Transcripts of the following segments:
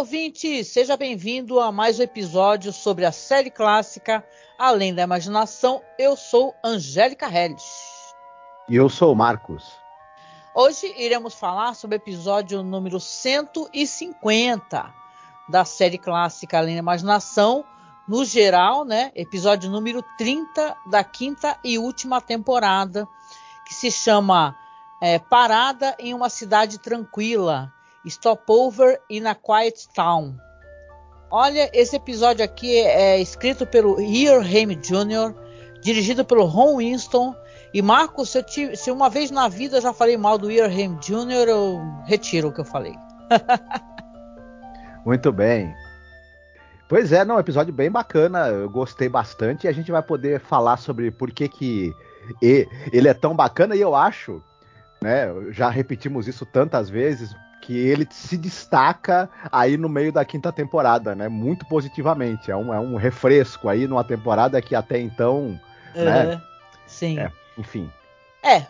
Ouvinte! Seja bem-vindo a mais um episódio sobre a série clássica Além da Imaginação. Eu sou Angélica Helles. E eu sou Marcos. Hoje iremos falar sobre o episódio número 150 da série clássica Além da Imaginação. No geral, né? Episódio número 30 da quinta e última temporada, que se chama é, Parada em uma Cidade Tranquila Stopover in a Quiet Town. Olha, esse episódio aqui é escrito pelo Earl Haim Jr., dirigido pelo Ron Winston. E Marcos, se, te, se, uma vez na vida eu já falei mal do Earl Haim Jr., eu retiro o que eu falei. Muito bem. Pois é, não, episódio bem bacana, eu gostei bastante e a gente vai poder falar sobre por que, que ele é tão bacana e eu acho, né, já repetimos isso tantas vezes, que ele se destaca aí no meio da quinta temporada, né? Muito positivamente. É um, é um refresco aí numa temporada que até então. Uhum. Né? Sim. É, enfim. É,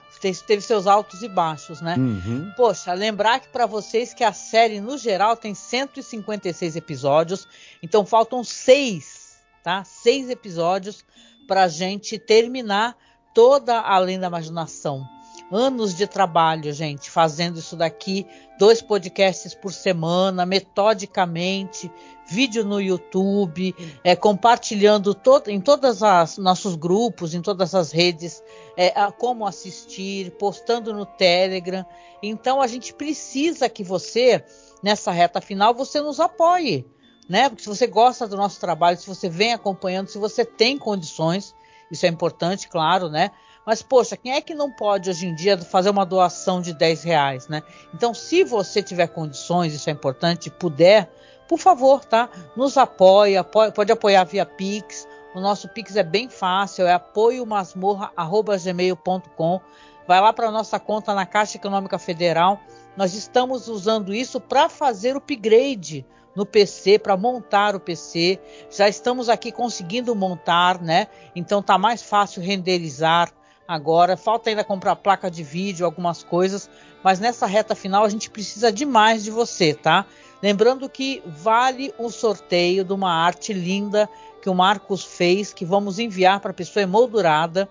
teve seus altos e baixos, né? Uhum. Poxa, lembrar que para vocês que a série no geral tem 156 episódios, então faltam seis, tá? Seis episódios para a gente terminar toda além da imaginação anos de trabalho, gente, fazendo isso daqui, dois podcasts por semana, metodicamente, vídeo no YouTube, é, compartilhando em todos os nossos grupos, em todas as redes, é, a, como assistir, postando no Telegram. Então a gente precisa que você, nessa reta final, você nos apoie. Né? Porque se você gosta do nosso trabalho, se você vem acompanhando, se você tem condições, isso é importante, claro, né? Mas, poxa, quem é que não pode hoje em dia fazer uma doação de 10 reais, né? Então, se você tiver condições, isso é importante, puder, por favor, tá? Nos apoie pode apoiar via Pix. O nosso Pix é bem fácil, é apoiomasmorra.gmail.com. Vai lá para a nossa conta na Caixa Econômica Federal. Nós estamos usando isso para fazer o upgrade no PC para montar o PC. Já estamos aqui conseguindo montar, né? Então tá mais fácil renderizar agora. Falta ainda comprar placa de vídeo, algumas coisas, mas nessa reta final a gente precisa demais de você, tá? Lembrando que vale o sorteio de uma arte linda que o Marcos fez, que vamos enviar para a pessoa emoldurada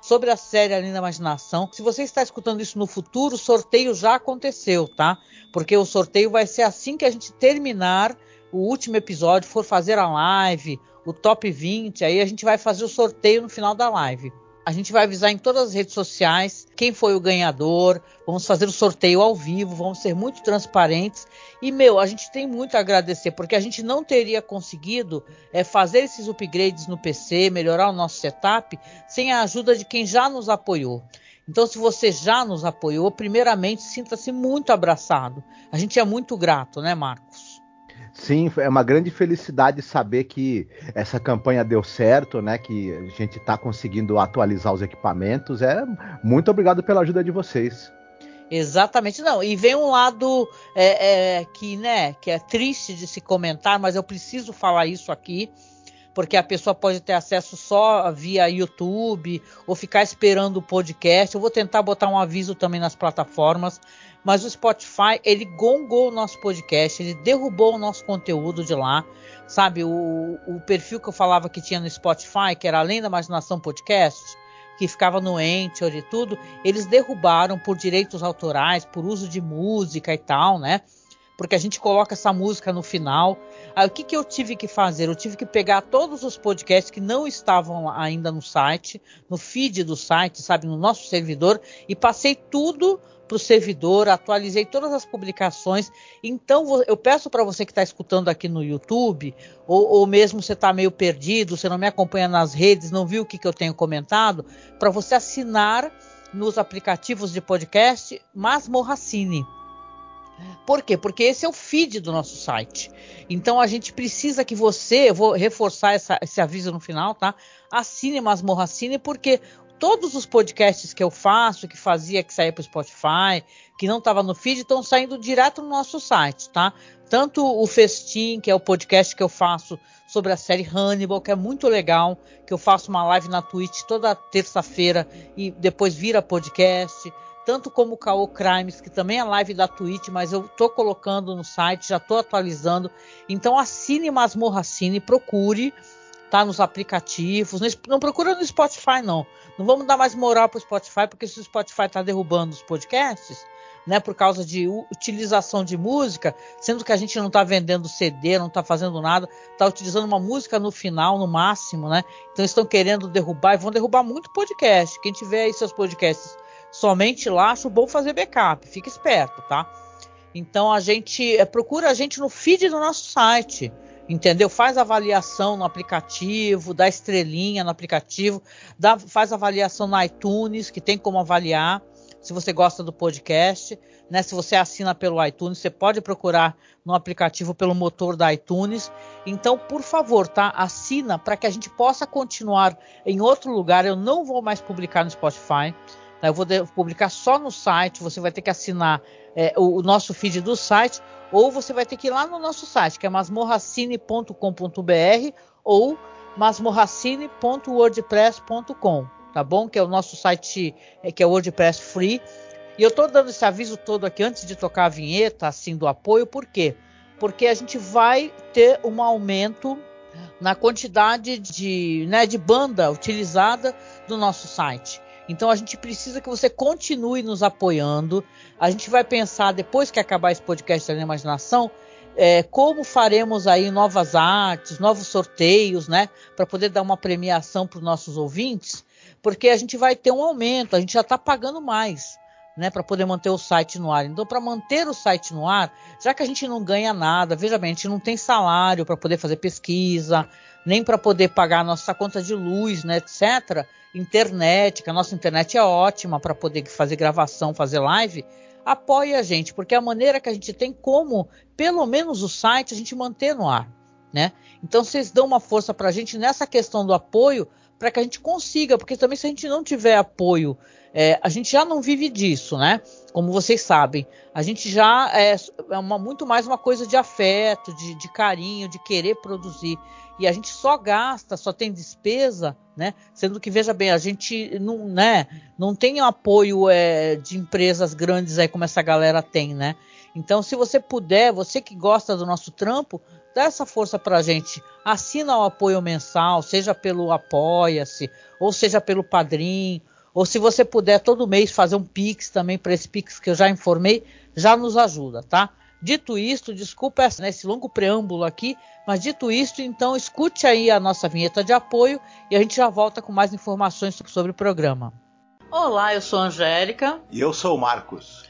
sobre a série A Linda Imaginação. Se você está escutando isso no futuro, o sorteio já aconteceu, tá? Porque o sorteio vai ser assim que a gente terminar o último episódio, for fazer a live, o top 20, aí a gente vai fazer o sorteio no final da live. A gente vai avisar em todas as redes sociais quem foi o ganhador. Vamos fazer o sorteio ao vivo, vamos ser muito transparentes. E, meu, a gente tem muito a agradecer, porque a gente não teria conseguido é, fazer esses upgrades no PC, melhorar o nosso setup, sem a ajuda de quem já nos apoiou. Então, se você já nos apoiou, primeiramente, sinta-se muito abraçado. A gente é muito grato, né, Marcos? Sim, é uma grande felicidade saber que essa campanha deu certo, né? Que a gente está conseguindo atualizar os equipamentos. É muito obrigado pela ajuda de vocês. Exatamente, não. E vem um lado é, é, que, né, que é triste de se comentar, mas eu preciso falar isso aqui, porque a pessoa pode ter acesso só via YouTube ou ficar esperando o podcast. Eu vou tentar botar um aviso também nas plataformas mas o Spotify ele gongou o nosso podcast, ele derrubou o nosso conteúdo de lá, sabe? O, o perfil que eu falava que tinha no Spotify, que era Além da Imaginação Podcast, que ficava no Anchor e tudo, eles derrubaram por direitos autorais, por uso de música e tal, né? Porque a gente coloca essa música no final. Aí o que, que eu tive que fazer? Eu tive que pegar todos os podcasts que não estavam ainda no site, no feed do site, sabe, no nosso servidor, e passei tudo para o servidor, atualizei todas as publicações. Então eu peço para você que está escutando aqui no YouTube, ou, ou mesmo você está meio perdido, você não me acompanha nas redes, não viu o que, que eu tenho comentado, para você assinar nos aplicativos de podcast Masmorracine. Por quê? Porque esse é o feed do nosso site. Então a gente precisa que você, eu vou reforçar essa, esse aviso no final, tá? Assine Masmorra Cine, porque todos os podcasts que eu faço, que fazia, que saía para o Spotify, que não estava no feed, estão saindo direto no nosso site, tá? Tanto o Festim, que é o podcast que eu faço sobre a série Hannibal, que é muito legal, que eu faço uma live na Twitch toda terça-feira e depois vira podcast. Tanto como o Caô Crimes, que também é live da Twitch, mas eu tô colocando no site, já tô atualizando. Então assine Masmorra Cine, procure tá nos aplicativos. Não procura no Spotify, não. Não vamos dar mais moral para o Spotify, porque se o Spotify está derrubando os podcasts, né, por causa de utilização de música, sendo que a gente não está vendendo CD, não está fazendo nada, está utilizando uma música no final, no máximo, né? Então estão querendo derrubar e vão derrubar muito podcast. Quem tiver aí seus podcasts somente lá, acho bom fazer backup. Fica esperto, tá? Então a gente é, procura a gente no feed do nosso site entendeu? Faz avaliação no aplicativo, dá estrelinha no aplicativo, dá, faz avaliação no iTunes, que tem como avaliar. Se você gosta do podcast, né? Se você assina pelo iTunes, você pode procurar no aplicativo pelo motor da iTunes. Então, por favor, tá? Assina para que a gente possa continuar em outro lugar. Eu não vou mais publicar no Spotify. Tá? Eu vou publicar só no site. Você vai ter que assinar é, o, o nosso feed do site ou você vai ter que ir lá no nosso site, que é masmorracine.com.br ou masmorracine.wordpress.com, tá bom? Que é o nosso site, é, que é WordPress Free. E eu estou dando esse aviso todo aqui antes de tocar a vinheta, assim, do apoio, por quê? Porque a gente vai ter um aumento na quantidade de, né, de banda utilizada do nosso site. Então a gente precisa que você continue nos apoiando. A gente vai pensar, depois que acabar esse podcast da imaginação, é, como faremos aí novas artes, novos sorteios, né? Para poder dar uma premiação para os nossos ouvintes, porque a gente vai ter um aumento, a gente já está pagando mais. Né, para poder manter o site no ar. Então, para manter o site no ar, já que a gente não ganha nada, veja bem, a gente não tem salário para poder fazer pesquisa, nem para poder pagar a nossa conta de luz, né, etc internet, que a nossa internet é ótima para poder fazer gravação, fazer live, apoie a gente, porque é a maneira que a gente tem como, pelo menos o site, a gente manter no ar. Né? Então vocês dão uma força para a gente nessa questão do apoio para que a gente consiga, porque também se a gente não tiver apoio, é, a gente já não vive disso, né? Como vocês sabem, a gente já é, é uma, muito mais uma coisa de afeto, de, de carinho, de querer produzir e a gente só gasta, só tem despesa, né? Sendo que veja bem, a gente não, né, não tem apoio é, de empresas grandes aí como essa galera tem, né? Então, se você puder, você que gosta do nosso trampo, dá essa força pra gente. Assina o apoio mensal, seja pelo Apoia-se, ou seja pelo Padrim, ou se você puder todo mês fazer um Pix também para esse Pix que eu já informei, já nos ajuda, tá? Dito isto, desculpa esse longo preâmbulo aqui, mas dito isto, então escute aí a nossa vinheta de apoio e a gente já volta com mais informações sobre o programa. Olá, eu sou a Angélica. E eu sou o Marcos.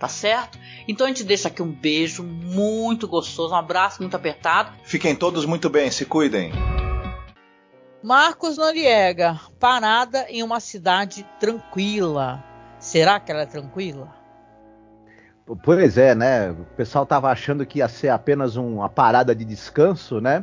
tá certo? Então a gente deixa aqui um beijo muito gostoso, um abraço muito apertado. Fiquem todos muito bem, se cuidem. Marcos Noriega, parada em uma cidade tranquila. Será que ela é tranquila? Pois é, né? O pessoal tava achando que ia ser apenas uma parada de descanso, né?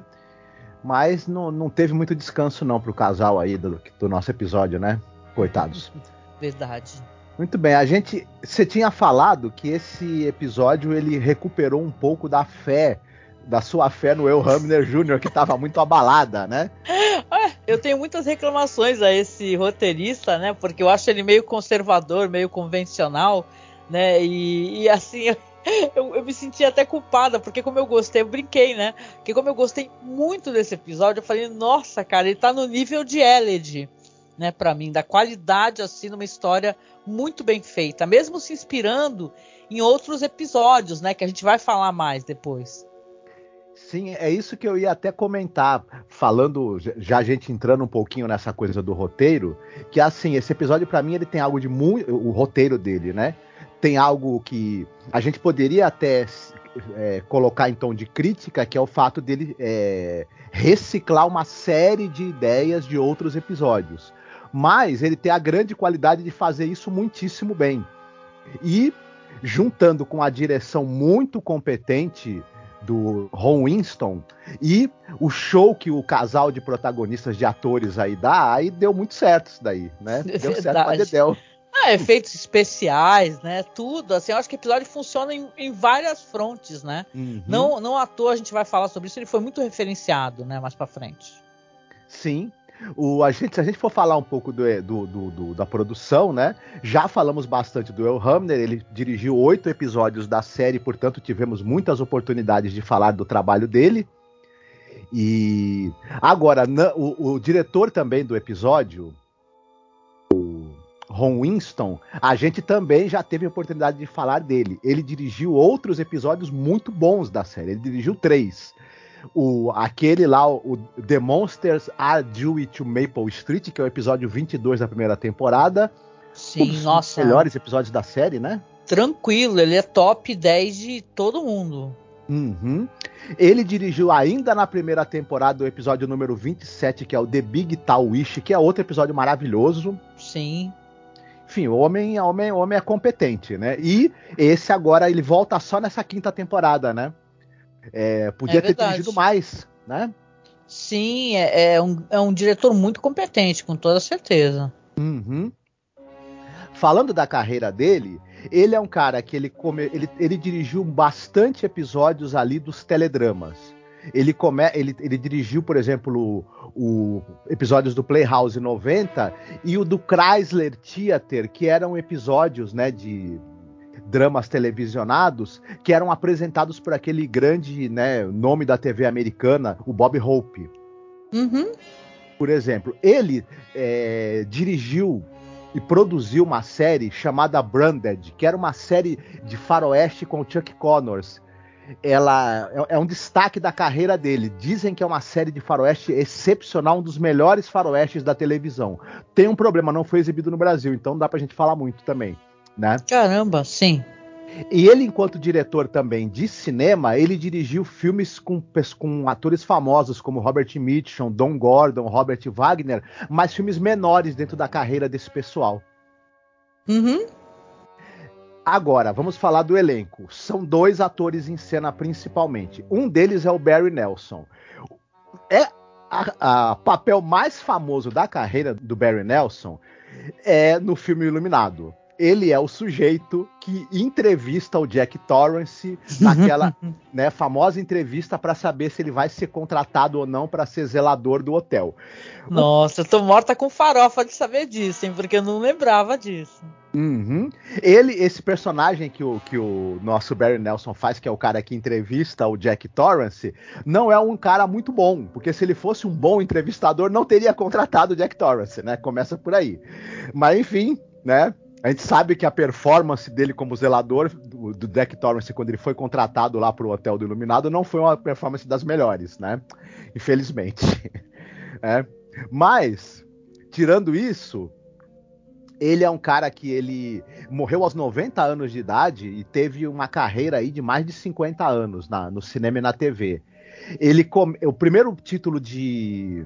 Mas não, não teve muito descanso não pro casal aí do, do nosso episódio, né? Coitados. Verdade. Muito bem, a gente, você tinha falado que esse episódio ele recuperou um pouco da fé, da sua fé no El Hamner Jr., que estava muito abalada, né? É, eu tenho muitas reclamações a esse roteirista, né? Porque eu acho ele meio conservador, meio convencional, né? E, e assim, eu, eu, me senti até culpada, porque como eu gostei, eu brinquei, né? Porque como eu gostei muito desse episódio, eu falei, nossa, cara, ele tá no nível de Eled né, para mim, da qualidade assim numa história muito bem feita, mesmo se inspirando em outros episódios, né, que a gente vai falar mais depois. Sim, é isso que eu ia até comentar, falando, já a gente entrando um pouquinho nessa coisa do roteiro, que assim, esse episódio para mim ele tem algo de muito, o roteiro dele, né? Tem algo que a gente poderia até é, colocar em tom de crítica, que é o fato dele é, reciclar uma série de ideias de outros episódios mas ele tem a grande qualidade de fazer isso muitíssimo bem. E juntando com a direção muito competente do Ron Winston e o show que o casal de protagonistas de atores aí dá, aí deu muito certo isso daí, né? Deu Verdade. certo pra Dedel. Ah, efeitos especiais, né? Tudo. Assim, eu acho que o episódio funciona em, em várias frontes, né? Uhum. Não, não à toa a gente vai falar sobre isso, ele foi muito referenciado, né? Mais pra frente. Sim, o, a gente, se a gente for falar um pouco do, do, do, da produção, né? Já falamos bastante do El Hamner, ele dirigiu oito episódios da série, portanto tivemos muitas oportunidades de falar do trabalho dele. E agora, o, o, diretor também do episódio, o Ron Winston, a gente também já teve a oportunidade de falar dele. Ele dirigiu outros episódios muito bons da série, ele dirigiu três o, aquele lá, o The Monsters Are Due to Maple Street, que é o episódio 22 da primeira temporada. Sim, um dos nossa. melhores episódios da série, né? Tranquilo, ele é top 10 de todo mundo. Uhum. Ele dirigiu ainda na primeira temporada o episódio número 27, que é o The Big Tal Wish, que é outro episódio maravilhoso. Sim. Enfim, o homem, homem, homem é competente, né? E esse agora ele volta só nessa quinta temporada, né? É, podia é ter dirigido mais, né? Sim, é, é, um, é um diretor muito competente, com toda certeza. Uhum. Falando da carreira dele, ele é um cara que ele, come, ele, ele dirigiu bastante episódios ali dos teledramas. Ele, come, ele, ele dirigiu, por exemplo, o, o, episódios do Playhouse 90 e o do Chrysler Theater, que eram episódios né, de dramas televisionados que eram apresentados por aquele grande né, nome da TV americana, o Bob Hope. Uhum. Por exemplo, ele é, dirigiu e produziu uma série chamada Branded, que era uma série de faroeste com o Chuck Connors. Ela é, é um destaque da carreira dele. Dizem que é uma série de faroeste excepcional, um dos melhores faroestes da televisão. Tem um problema, não foi exibido no Brasil, então não dá pra gente falar muito também né? Caramba, sim. E ele, enquanto diretor também de cinema, ele dirigiu filmes com, com atores famosos como Robert Mitchum, Don Gordon, Robert Wagner, mas filmes menores dentro da carreira desse pessoal. Uhum. Agora, vamos falar do elenco. São dois atores em cena principalmente. Um deles é o Barry Nelson. É a papel mais famoso da carreira do Barry Nelson é no filme Iluminado ele é o sujeito que entrevista o Jack Torrance naquela né, famosa entrevista para saber se ele vai ser contratado ou não para ser zelador do hotel. Nossa, eu tô morta com farofa de saber disso, hein? Porque eu não lembrava disso. Uhum. Ele, esse personagem que o, que o nosso Barry Nelson faz, que é o cara que entrevista o Jack Torrance, não é um cara muito bom, porque se ele fosse um bom entrevistador, não teria contratado o Jack Torrance, né? Começa por aí. Mas enfim, né? A gente sabe que a performance dele como zelador do, Jack Torrance quando ele foi contratado lá para o Hotel do Iluminado não foi uma performance das melhores, né? Infelizmente. É. Mas, tirando isso, ele é um cara que ele morreu aos 90 anos de idade e teve uma carreira aí de mais de 50 anos na, no cinema e na TV. Ele o primeiro título de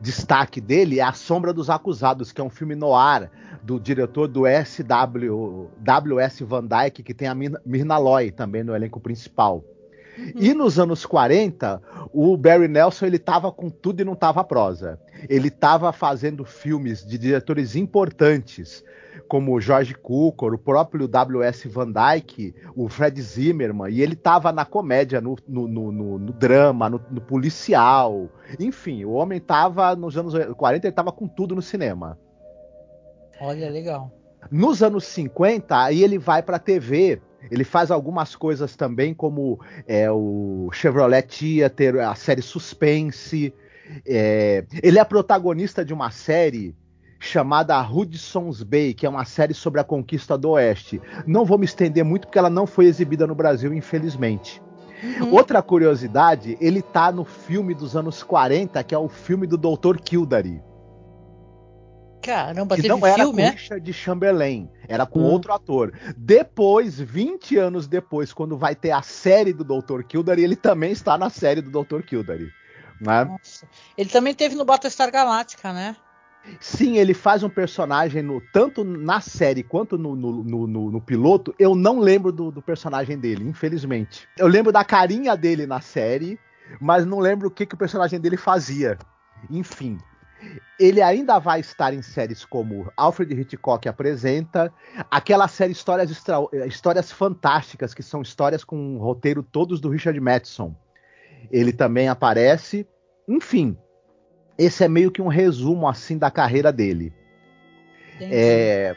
destaque dele é A Sombra dos Acusados, que é um filme noir do diretor do SW W.S. Van Dyke, que tem a Mirna Loy também no elenco principal. Uhum. E nos anos 40, o Barry Nelson ele tava com tudo e não tava prosa. Ele estava fazendo filmes de diretores importantes, como George Cukor, o próprio W.S. Van Dyke, o Fred Zimmerman, e ele estava na comédia, no, no, no, no drama, no, policial. Enfim, o homem estava nos anos 40, ele estava com tudo no cinema. Olha, legal. Nos anos 50, aí ele vai para a TV ele faz algumas coisas também, como é, o Chevrolet Theater, a série Suspense. É, ele é protagonista de uma série chamada Hudson's Bay, que é uma série sobre a conquista do Oeste. Não vou me estender muito porque ela não foi exibida no Brasil, infelizmente. Uhum. Outra curiosidade, ele tá no filme dos anos 40, que é o filme do Dr. Kildare. Caramba, e teve não era filme, com é? Richard Chamberlain, era com hum. outro ator. Depois, 20 anos depois, quando vai ter a série do Dr. Kildare, ele também está na série do Dr. Kildare. Né? Nossa. Ele também teve no Battlestar Galáctica, né? Sim, ele faz um personagem no, tanto na série quanto no, no, no, no piloto. Eu não lembro do, do, personagem dele, infelizmente. Eu lembro da carinha dele na série, mas não lembro o que, que o personagem dele fazia. Enfim, ele ainda vai estar em séries como Alfred Hitchcock apresenta, aquela série Histórias, Extra... Histórias Fantásticas, que são histórias com um roteiro todos do Richard Madison. Ele também aparece. Enfim, esse é meio que um resumo assim da carreira dele. É...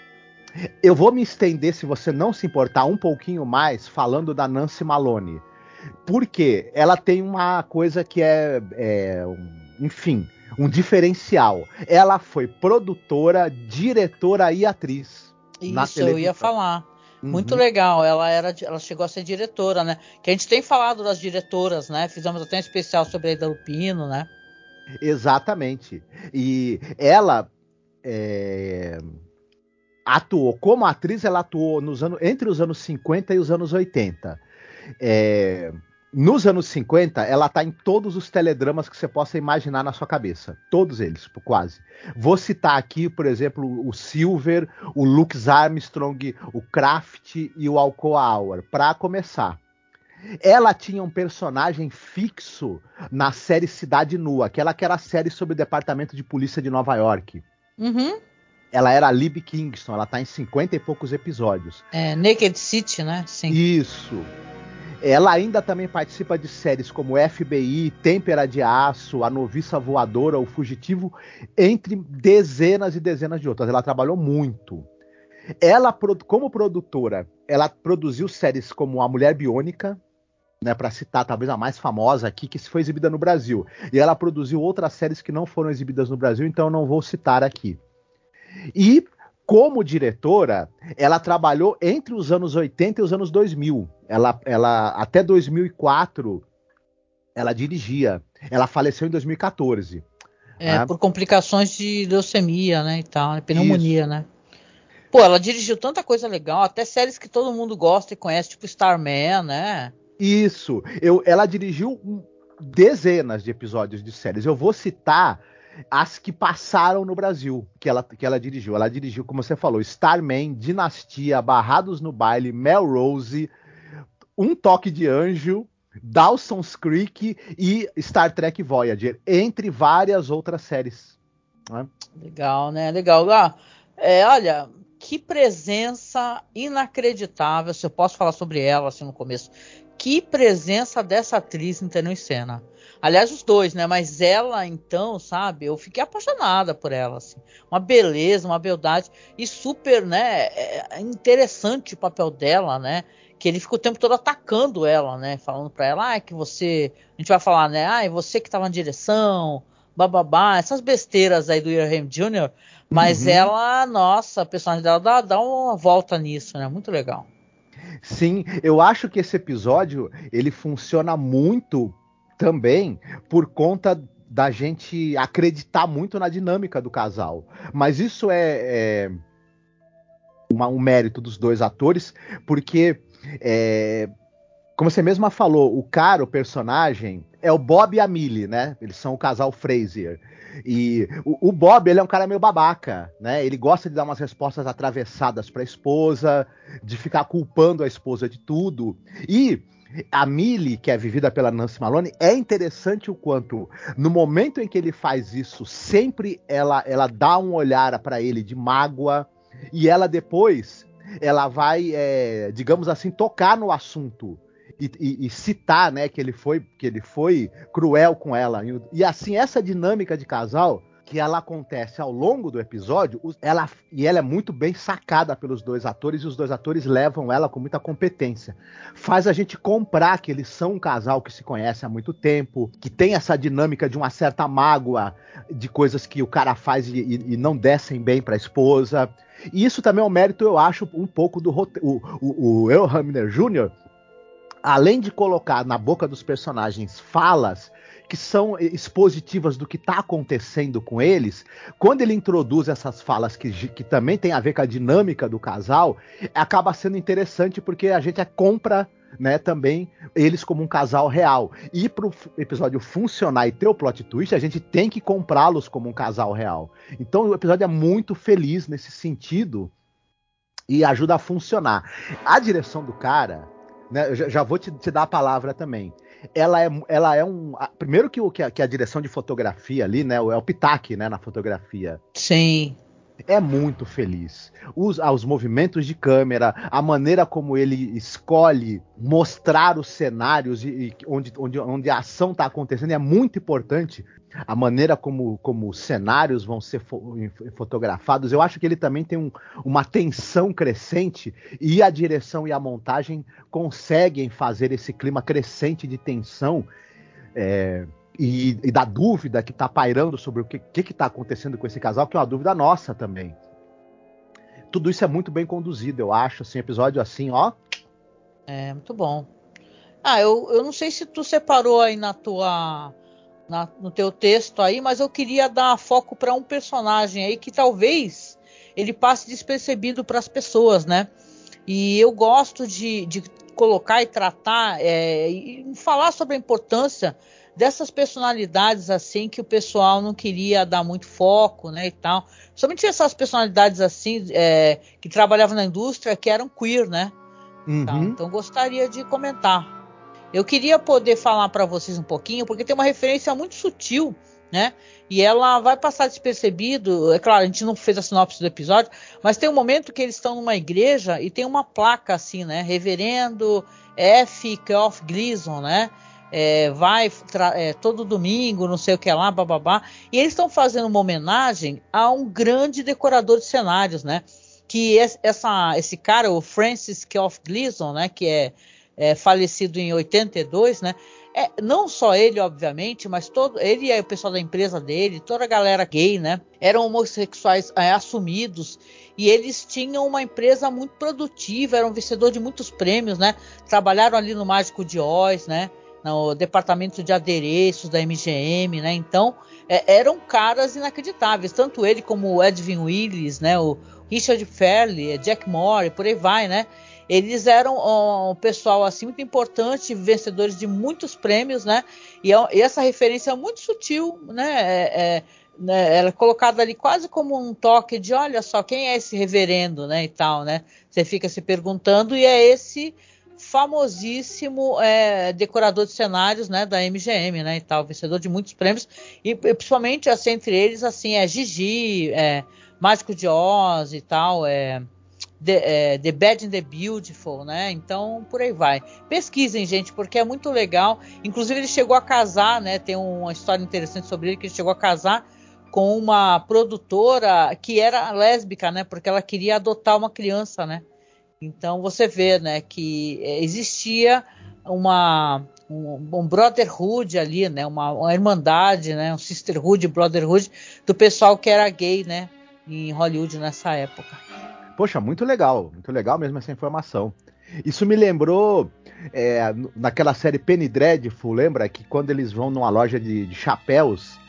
Eu vou me estender, se você não se importar, um pouquinho mais falando da Nancy Malone. Porque ela tem uma coisa que é, é enfim, um diferencial. Ela foi produtora, diretora e atriz. Isso, eu ia falar. Uhum. Muito legal. Ela era, ela chegou a ser diretora, né? Que a gente tem falado das diretoras, né? Fizemos até um especial sobre a Ida Lupino, né? Exatamente. E ela é, atuou como atriz, ela atuou nos anos, entre os anos 50 e os anos 80. É, nos anos 50, ela tá em todos os teledramas que você possa imaginar na sua cabeça. Todos eles, quase. Vou citar aqui, por exemplo, o Silver, o Lux Armstrong, o Kraft e o Alcoa Hour, para começar. Ela tinha um personagem fixo na série Cidade Nua, aquela que era a série sobre o Departamento de Polícia de Nova York. Uhum. Ela era a Libby Kingston, ela tá em 50 e poucos episódios. É, Naked City, né? Sim. Isso. Ela ainda também participa de séries como FBI, Têmpera de Aço, A Noviça Voadora, O Fugitivo, entre dezenas e dezenas de outras. Ela trabalhou muito. Ela, como produtora, ela produziu séries como A Mulher Biônica, né, para citar talvez a mais famosa aqui, que foi exibida no Brasil. E ela produziu outras séries que não foram exibidas no Brasil, então eu não vou citar aqui. E como diretora, ela trabalhou entre os anos 80 e os anos 2000. Ela, ela até 2004 ela dirigia. Ela faleceu em 2014. É, né? por complicações de leucemia, né, e tal, né, pneumonia, Isso. né? Pô, ela dirigiu tanta coisa legal, até séries que todo mundo gosta e conhece, tipo Starman, né? Isso. Eu, ela dirigiu dezenas de episódios de séries. Eu vou citar as que passaram no Brasil, que ela, que ela dirigiu. Ela dirigiu, como você falou, Starman, Dinastia, Barrados no Baile, Melrose, Um Toque de Anjo, Dawson's Creek e Star Trek Voyager, entre várias outras séries. Né? Legal, né? Legal. Ah, é, olha, que presença inacreditável. Se eu posso falar sobre ela assim no começo, que presença dessa atriz em cena. Aliás, os dois, né? Mas ela, então, sabe? Eu fiquei apaixonada por ela, assim. Uma beleza, uma beldade e super, né? É, é interessante o papel dela, né? Que ele fica o tempo todo atacando ela, né? Falando para ela, ah, que você, a gente vai falar, né? Ah, você que tava na direção, bababá, essas besteiras aí do Ian Jr. Mas uhum. ela, nossa, a personagem dela dá, dá uma volta nisso, né? Muito legal. Sim, eu acho que esse episódio ele funciona muito também por conta da gente acreditar muito na dinâmica do casal. Mas isso é, é uma, um mérito dos dois atores, porque, é, como você mesma falou, o cara, o personagem, é o Bob e a Millie, né? Eles são o casal Fraser. E o, o, Bob, ele é um cara meio babaca, né? Ele gosta de dar umas respostas atravessadas para a esposa, de ficar culpando a esposa de tudo. E a Millie, que é vivida pela Nancy Malone, é interessante o quanto, no momento em que ele faz isso, sempre ela, ela dá um olhar para ele de mágoa, e ela depois, ela vai, é, digamos assim, tocar no assunto e, e, e, citar, né, que ele foi que ele foi cruel com ela. E, e, assim essa dinâmica de casal que ela acontece ao longo do episódio, ela e ela é muito bem sacada pelos dois atores e os dois atores levam ela com muita competência. Faz a gente comprar que eles são um casal que se conhece há muito tempo, que tem essa dinâmica de uma certa mágoa de coisas que o cara faz e, não descem bem para a esposa. E isso também é um mérito, eu acho, um pouco do o, o, o El Hamner Jr., além de colocar na boca dos personagens falas que são expositivas do que está acontecendo com eles, quando ele introduz essas falas que, que também tem a ver com a dinâmica do casal, acaba sendo interessante porque a gente é compra né, também eles como um casal real. E para o episódio funcionar e ter o plot twist, a gente tem que comprá-los como um casal real. Então o episódio é muito feliz nesse sentido e ajuda a funcionar. A direção do cara, né, eu já, vou te, te, dar a palavra também. Ela é, ela é um. Primeiro que, o, que, a, que a direção de fotografia ali, né? É o Pitac, né, na fotografia. Sim é muito feliz. Os, ah, os movimentos de câmera, a maneira como ele escolhe mostrar os cenários e, e onde, onde, onde a ação está acontecendo é muito importante a maneira como, como os cenários vão ser fo fotografados, eu acho que ele também tem um, uma tensão crescente e a direção e a montagem conseguem fazer esse clima crescente de tensão é, e, e, da dúvida que está pairando sobre o que está acontecendo com esse casal, que é uma dúvida nossa também. Tudo isso é muito bem conduzido, eu acho. Assim, episódio assim, ó. É, muito bom. Ah, eu, eu não sei se tu separou aí na tua na, no teu texto aí, mas eu queria dar foco para um personagem aí que talvez ele passe despercebido para as pessoas, né? E eu gosto de, de colocar e tratar é, e falar sobre a importância dessas personalidades assim que o pessoal não queria dar muito foco, né, e tal. Somente essas personalidades assim é, que trabalhavam na indústria que eram queer, né? Uhum. Então gostaria de comentar. Eu queria poder falar para vocês um pouquinho, porque tem uma referência muito sutil, né? E ela vai passar despercebido. É claro, a gente não fez a sinopse do episódio, mas tem um momento que eles estão numa igreja e tem uma placa assim, né? Reverendo F. Keoff Gleason, né? É, vai é, todo domingo, não sei o que lá, bababá. E eles estão fazendo uma homenagem a um grande decorador de cenários, né? Que essa, esse cara, o Francis Keoff Gleason, né? Que é é, falecido em 82, né? É, não só ele, obviamente, mas todo ele e o pessoal da empresa dele, toda a galera gay, né? Eram homossexuais é, assumidos e eles tinham uma empresa muito produtiva, eram vencedor de muitos prêmios, né? Trabalharam ali no Mágico de Oz, né? No departamento de adereços da MGM, né? Então é, eram caras inacreditáveis, tanto ele como o Edwin Willis, né? O Richard Fairley, Jack Moore, por aí vai, né? Eles eram um pessoal assim muito importante, vencedores de muitos prêmios, né? E, é e essa referência é muito sutil, né? É, é, né? Ela é colocada ali quase como um toque de, olha só, quem é esse reverendo, né? E tal, né? Você fica se perguntando e é esse famosíssimo é, decorador de cenários, né, da MGM, né, e tal, vencedor de muitos prêmios e, principalmente assim entre eles assim é Gigi, é, Mágico de Oz e tal, é The, é, the Bad and the Beautiful, né? Então, por aí vai. Pesquisem, gente, porque é muito legal. Inclusive, ele chegou a casar, né? Tem uma história interessante sobre ele, que ele chegou a casar com uma produtora que era lésbica, né? Porque ela queria adotar uma criança, né? Então, você vê, né? Que existia uma, um, um brotherhood ali, né? Uma, uma irmandade, né? Um sisterhood, brotherhood do pessoal que era gay, né? Em Hollywood nessa época. Poxa, muito legal, muito legal mesmo essa informação. Isso me lembrou é, naquela série Penny Dreadful, lembra? Que quando eles vão numa loja de, de chapéus,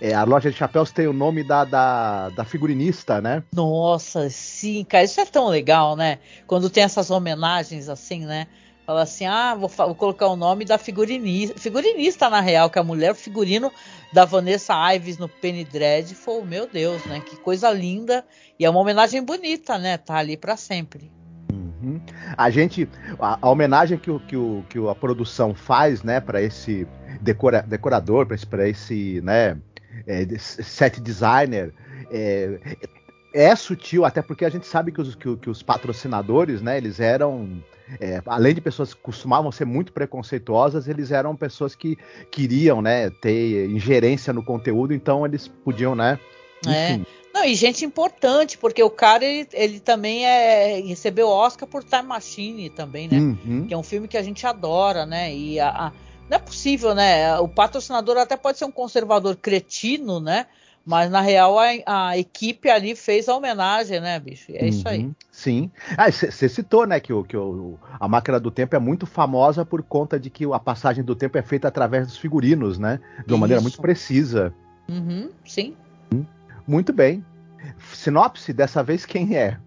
é, a loja de chapéus tem o nome da, da, da, figurinista, né? Nossa, sim, cara, isso é tão legal, né? Quando tem essas homenagens assim, né? Fala assim, ah, vou, vou, colocar o nome da figurinista, figurinista na real, que é a mulher figurino da Vanessa Ives no Penny Dreadful, meu Deus, né? Que coisa linda e é uma homenagem bonita, né? Tá ali para sempre. Uhum. A gente, a, a, homenagem que, o, que, o, que a produção faz, né, para esse decora, decorador, para esse, pra esse, né, é, set designer, é, é sutil, até porque a gente sabe que os, que, que os patrocinadores, né, eles eram é, além de pessoas que costumavam ser muito preconceituosas, eles eram pessoas que queriam, né, ter ingerência no conteúdo, então eles podiam, né, é. enfim. É. Não, e gente importante, porque o cara ele, ele também é, recebeu Oscar por Time Machine também, né? Uhum. Que é um filme que a gente adora, né? E a, a, não é possível, né? O patrocinador até pode ser um conservador cretino, né? Mas na real a, a, equipe ali fez a homenagem, né, bicho? é uhum, isso aí. Uhum, sim. Ah, você citou, né, que, o, que o, a máquina do tempo é muito famosa por conta de que a passagem do tempo é feita através dos figurinos, né? De uma isso. maneira muito precisa. Uhum, sim. Muito bem. Sinopse, dessa vez quem é?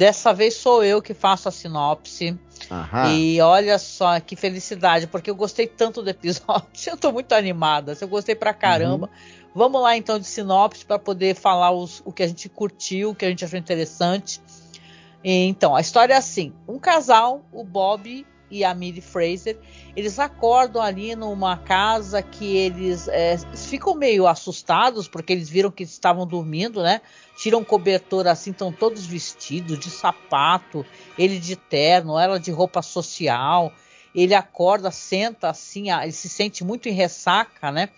Dessa vez sou eu que faço a sinopse. Aham. E olha só que felicidade, porque eu gostei tanto do episódio. Eu tô muito animada. Eu gostei pra caramba. Uhum. Vamos lá então de sinopse para poder falar os, o que a gente curtiu, o que a gente achou interessante. Então, a história é assim: um casal, o Bob e a Millie Fraser, eles acordam ali numa casa que eles é, ficam meio assustados porque eles viram que estavam dormindo, né? Tiram cobertor assim, estão todos vestidos de sapato, ele de terno, ela de roupa social. Ele acorda, senta assim, ele se sente muito em ressaca, né?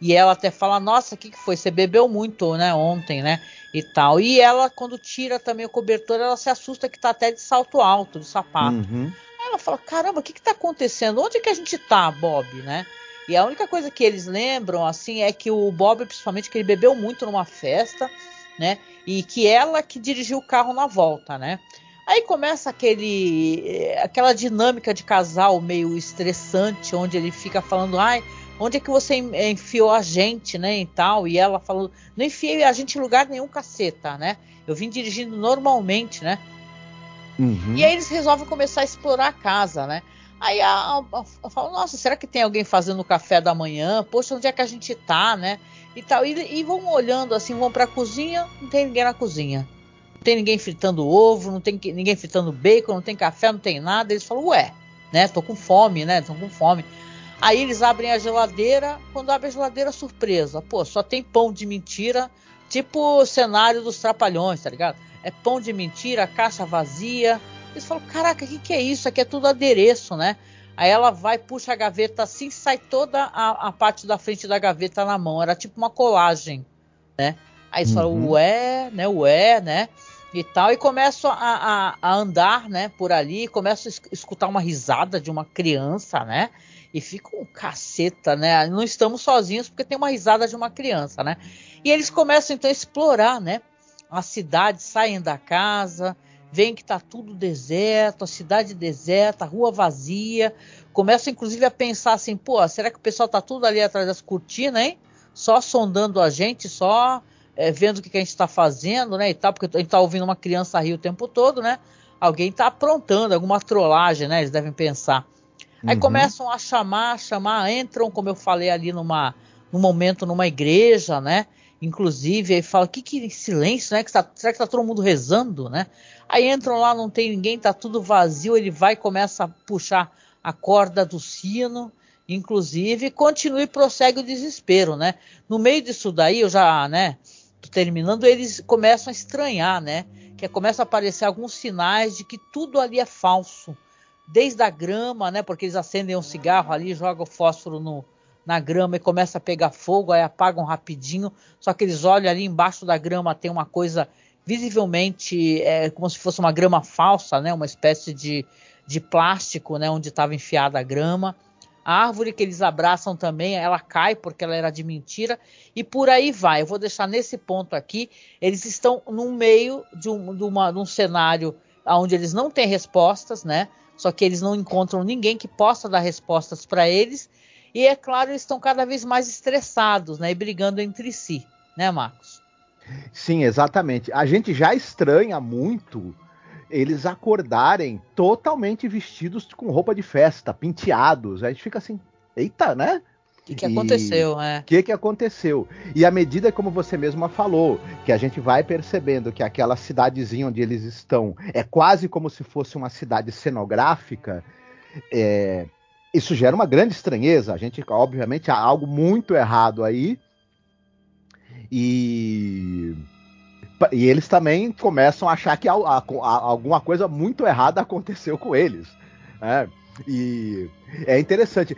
E ela até fala: Nossa, o que, que foi? Você bebeu muito, né? Ontem, né? E tal. E ela, quando tira também o cobertor, ela se assusta que tá até de salto alto, de sapato. Uhum. Ela fala: Caramba, o que, que tá acontecendo? Onde é que a gente tá, Bob, né? E a única coisa que eles lembram, assim, é que o Bob, principalmente, que ele bebeu muito numa festa, né? E que ela que dirigiu o carro na volta, né? Aí começa aquele, eh, aquela dinâmica de casal meio estressante, onde ele fica falando, ai, onde é que você enfiou a gente, né, e tal, e ela falou, não enfiei a gente em lugar nenhum, caceta, né, eu vim dirigindo normalmente, né, uhum. e aí eles resolvem começar a explorar a casa, né, aí a, a, a, nossa, será que tem alguém fazendo o café da manhã, poxa, onde é que a gente tá, né, e tal, e, e vão olhando assim, vão pra cozinha, não tem ninguém na cozinha, não tem ninguém fritando ovo, não tem ninguém fritando bacon, não tem café, não tem nada, eles falam, ué, né, tô com fome, né, tô com fome, Aí eles abrem a geladeira, quando abre a geladeira, surpresa. Pô, só tem pão de mentira, tipo o cenário dos trapalhões, tá ligado? É pão de mentira, caixa vazia. Eles falam, caraca, o que, que é isso? Aqui é tudo adereço, né? Aí ela vai, puxa a gaveta assim, sai toda a, a parte da frente da gaveta na mão. Era tipo uma colagem, né? Aí eles uhum. falam, ué, né, ué, né? E tal, e começam a, a, a andar, né, por ali, começam a escutar uma risada de uma criança, né? E fica um caceta, né? Não estamos sozinhos porque tem uma risada de uma criança, né? E eles começam então a explorar, né? A cidade, saem da casa, veem que tá tudo deserto, a cidade deserta, a rua vazia. Começam inclusive a pensar assim, pô, será que o pessoal tá tudo ali atrás das cortinas, hein? Só sondando a gente, só é, vendo o que, que a gente está fazendo, né? E tal, porque a gente tá ouvindo uma criança rir o tempo todo, né? Alguém tá aprontando alguma trollagem, né? Eles devem pensar. Aí uhum. começam a chamar, a chamar, entram, como eu falei ali numa, num momento numa igreja, né? Inclusive, aí fala, que, que silêncio, né? Que tá, será que tá todo mundo rezando, né? Aí entram lá, não tem ninguém, tá tudo vazio, ele vai e começa a puxar a corda do sino, inclusive, continua e prossegue o desespero, né? No meio disso daí, eu já, né? terminando, eles começam a estranhar, né? Que começam a aparecer alguns sinais de que tudo ali é falso. Desde a grama, né? Porque eles acendem um cigarro ali, jogam fósforo no, na grama e começa a pegar fogo, aí apagam rapidinho. Só que eles olham ali embaixo da grama, tem uma coisa visivelmente é, como se fosse uma grama falsa, né? Uma espécie de, de plástico, né? Onde estava enfiada a grama. A árvore que eles abraçam também, ela cai porque ela era de mentira e por aí vai. Eu vou deixar nesse ponto aqui. Eles estão no meio de um, de uma, de um cenário onde eles não têm respostas, né? Só que eles não encontram ninguém que possa dar respostas para eles. E é claro, eles estão cada vez mais estressados, né? E brigando entre si, né, Marcos? Sim, exatamente. A gente já estranha muito eles acordarem totalmente vestidos com roupa de festa, penteados. A gente fica assim, eita, né? O que, que aconteceu, é? O que, que aconteceu? E à medida, como você mesma falou, que a gente vai percebendo que aquela cidadezinha onde eles estão é quase como se fosse uma cidade cenográfica, é, isso gera uma grande estranheza. A gente, obviamente, há algo muito errado aí. E e eles também começam a achar que a, a, a, alguma coisa muito errada aconteceu com eles. Né? E é interessante.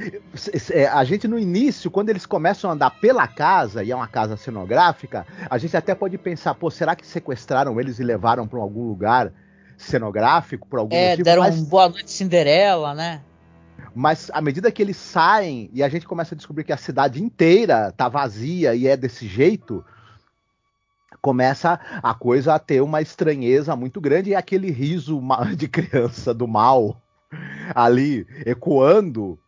É, a gente no início, quando eles começam a andar pela casa, e é uma casa cenográfica, a gente até pode pensar, pô, será que sequestraram eles e levaram para algum lugar cenográfico por algum é, motivo? deram mas... um boa noite Cinderela, né? Mas à medida que eles saem e a gente começa a descobrir que a cidade inteira tá vazia e é desse jeito, começa a coisa a ter uma estranheza muito grande e aquele riso de criança do mal ali ecoando,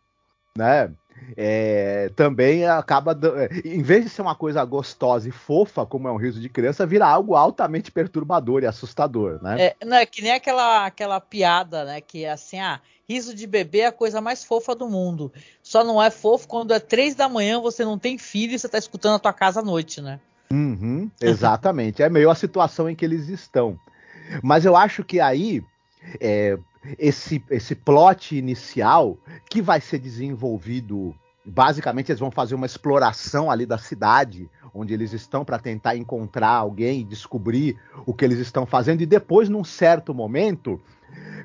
né? É, também acaba, é, em vez de ser uma coisa gostosa e fofa, como é um riso de criança, vira algo altamente perturbador e assustador, né? É, não, é que nem aquela, aquela piada, né? Que é assim, ah, riso de bebê é a coisa mais fofa do mundo. Só não é fofo quando é três da manhã, você não tem filho e você tá escutando a tua casa à noite, né? Uhum, exatamente. é meio a situação em que eles estão. Mas eu acho que aí é, esse, esse plot inicial que vai ser desenvolvido. Basicamente, eles vão fazer uma exploração ali da cidade onde eles estão para tentar encontrar alguém e descobrir o que eles estão fazendo. E depois, num certo momento,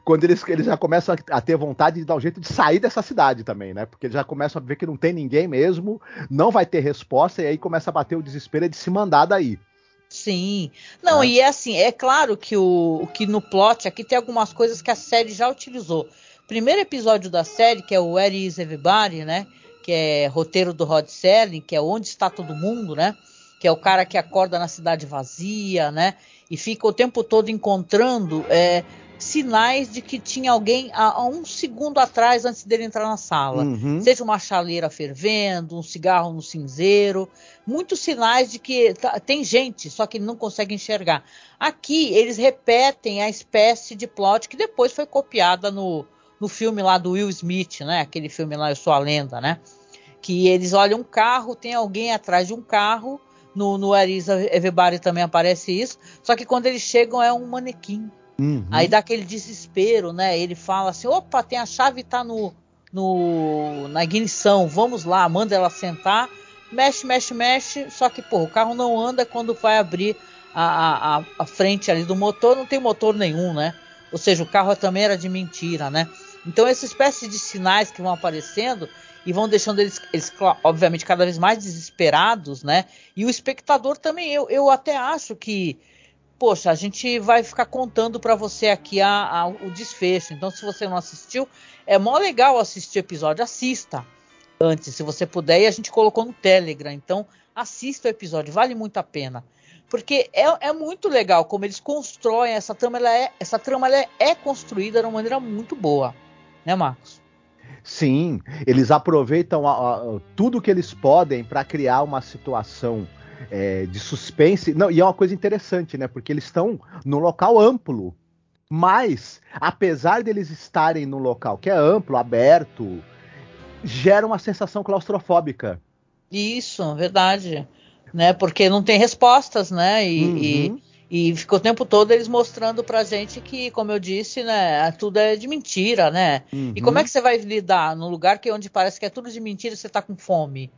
quando eles, eles já começam a, ter vontade de dar um jeito de sair dessa cidade também, né? Porque eles já começam a ver que não tem ninguém mesmo, não vai ter resposta, e aí começa a bater o desespero de se mandar daí. Sim. Não, é. e é assim, é claro que o que no plot aqui tem algumas coisas que a série já utilizou. Primeiro episódio da série, que é o Where is Everybody, né? Que é roteiro do Rod Serling, que é Onde está todo mundo, né? Que é o cara que acorda na cidade vazia, né? E fica o tempo todo encontrando é, sinais de que tinha alguém a, um segundo atrás antes dele entrar na sala. Uhum. Seja uma chaleira fervendo, um cigarro no cinzeiro. Muitos sinais de que tá, tem gente, só que ele não consegue enxergar. Aqui eles repetem a espécie de plot que depois foi copiada no, no filme lá do Will Smith, né? Aquele filme lá Eu Sou a Lenda, né? Que eles olham um carro, tem alguém atrás de um carro. No, no Arisa Everybody também aparece isso. Só que quando eles chegam é um manequim. Uhum. Aí dá aquele desespero, né? Ele fala assim: opa, tem a chave, tá no, no, na ignição, vamos lá, manda ela sentar, mexe, mexe, mexe. Só que, pô, o carro não anda quando vai abrir a, a, a frente ali do motor, não tem motor nenhum, né? Ou seja, o carro também era de mentira, né? Então, essa espécie de sinais que vão aparecendo e vão deixando eles, eles, obviamente, cada vez mais desesperados, né? E o espectador também, eu, eu até acho que poxa, a gente vai ficar contando para você aqui a, a, o desfecho. Então, se você não assistiu, é mó legal assistir o episódio. Assista antes, se você puder. E a gente colocou no Telegram. Então, assista o episódio, vale muito a pena. Porque é, é muito legal como eles constroem essa trama. Ela é, essa trama ela é, é construída de uma maneira muito boa, né, Marcos? Sim, eles aproveitam a, a, tudo que eles podem para criar uma situação é, de suspense. Não, e é uma coisa interessante, né? Porque eles estão num local amplo. Mas, apesar deles estarem num local que é amplo, aberto, gera uma sensação claustrofóbica. Isso, verdade. Né? Porque não tem respostas, né? E, uhum. e, e ficou o tempo todo eles mostrando pra gente que, como eu disse, né, tudo é de mentira, né? Uhum. E como é que você vai lidar num lugar que onde parece que é tudo de mentira e você tá com fome?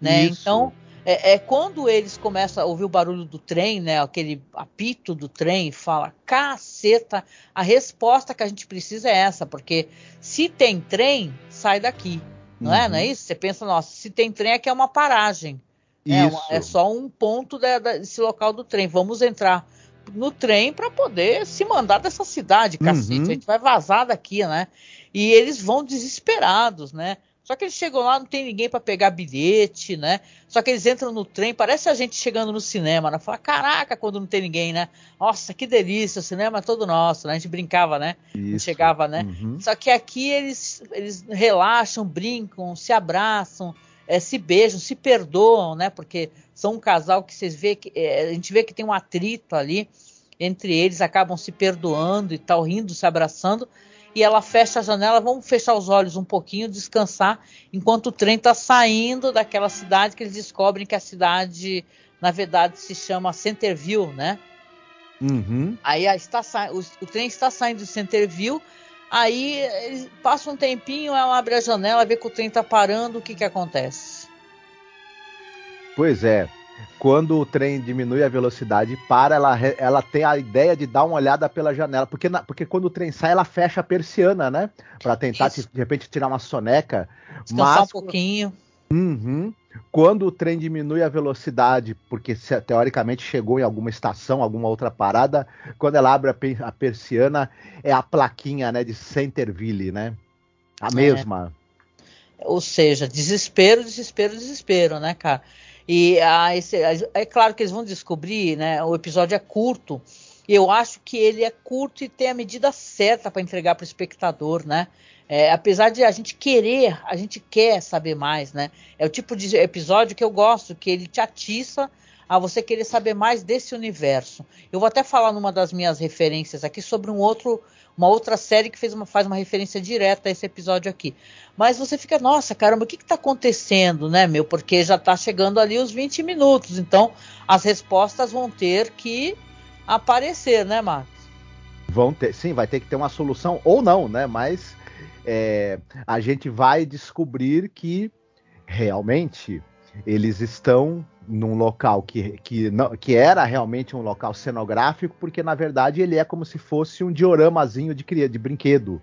Né? Então, É, é, quando eles começam a ouvir o barulho do trem, né, aquele apito do trem, fala, caceta, a resposta que a gente precisa é essa, porque se tem trem, sai daqui, não uhum. é? Não é isso? Você pensa, nossa, se tem trem aqui é uma paragem, é, uma, é, só um ponto da, da, desse local do trem, vamos entrar no trem para poder se mandar dessa cidade, cacete, uhum. a gente vai vazar daqui, né? E eles vão desesperados, né? Só que eles chegam lá, não tem ninguém para pegar bilhete, né? Só que eles entram no trem, parece a gente chegando no cinema, né? Fala, caraca, quando não tem ninguém, né? Nossa, que delícia, o cinema é todo nosso, né? A gente brincava, né? Chegava, né? Uhum. Só que aqui eles, eles relaxam, brincam, se abraçam, é, se beijam, se perdoam, né? Porque são um casal que vocês vê que é, a gente vê que tem um atrito ali entre eles, acabam se perdoando e tal, rindo, se abraçando e ela fecha a janela, vamos fechar os olhos um pouquinho, descansar, enquanto o trem está saindo daquela cidade que eles descobrem que a cidade, na verdade, se chama Centerville, né? Uhum. Aí está, o, o, trem está saindo de Centerville, aí passa um tempinho, ela abre a janela, vê que o trem está parando, o que, que acontece? Pois é, quando o trem diminui a velocidade para, ela, ela tem a ideia de dar uma olhada pela janela. Porque, na, porque quando o trem sai, ela fecha a persiana, né? Para tentar, de repente, tirar uma soneca. Descansar Mas, um pouquinho. Uhum. Quando o trem diminui a velocidade, porque teoricamente chegou em alguma estação, alguma outra parada, quando ela abre a, persiana, é a plaquinha né, de Centerville, né? A é. mesma. Ou seja, desespero, desespero, desespero, né, cara? E ah, esse, é claro que eles vão descobrir, né? O episódio é curto. Eu acho que ele é curto e tem a medida certa para entregar para o espectador, né? É, apesar de a gente querer, a gente quer saber mais, né? É o tipo de episódio que eu gosto, que ele te atiça a você querer saber mais desse universo. Eu vou até falar numa das minhas referências aqui sobre um outro uma outra série que fez uma, faz uma referência direta a esse episódio aqui. Mas você fica, nossa, caramba, o que está acontecendo, né, meu? Porque já está chegando ali os 20 minutos, então as respostas vão ter que aparecer, né, Marcos? Vão ter, sim, vai ter que ter uma solução ou não, né? Mas é, a gente vai descobrir que realmente eles estão num local que, que, não, que era realmente um local cenográfico, porque na verdade ele é como se fosse um dioramazinho de, de brinquedo.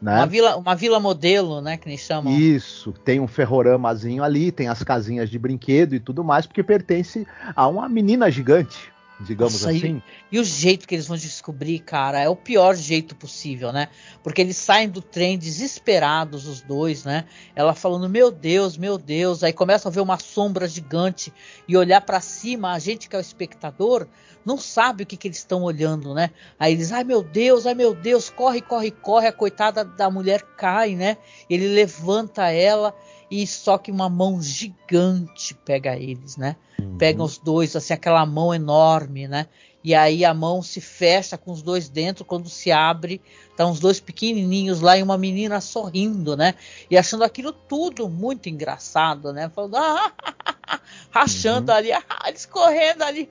Né? Uma, vila, uma vila modelo, né, que eles chamam. Isso, tem um ferroramazinho ali, tem as casinhas de brinquedo e tudo mais, porque pertence a uma menina gigante digamos Nossa, assim. E, e, o jeito que eles vão descobrir, cara, é o pior jeito possível, né? Porque eles saem do trem desesperados, os dois, né? Ela falando, meu Deus, meu Deus. Aí começa a ver uma sombra gigante e olhar para cima. A gente que é o espectador não sabe o que, que eles estão olhando, né? Aí eles, ai meu Deus, ai meu Deus, corre, corre, corre. A coitada da mulher cai, né? Ele levanta ela e só que uma mão gigante pega eles, né? Uhum. Pegam os dois, assim, aquela mão enorme, né? E aí a mão se fecha com os dois dentro, quando se abre, estão os dois pequenininhos lá e uma menina sorrindo, né? E achando aquilo tudo muito engraçado, né? Falando, ah, rachando uhum. ali, ah, eles correndo ali,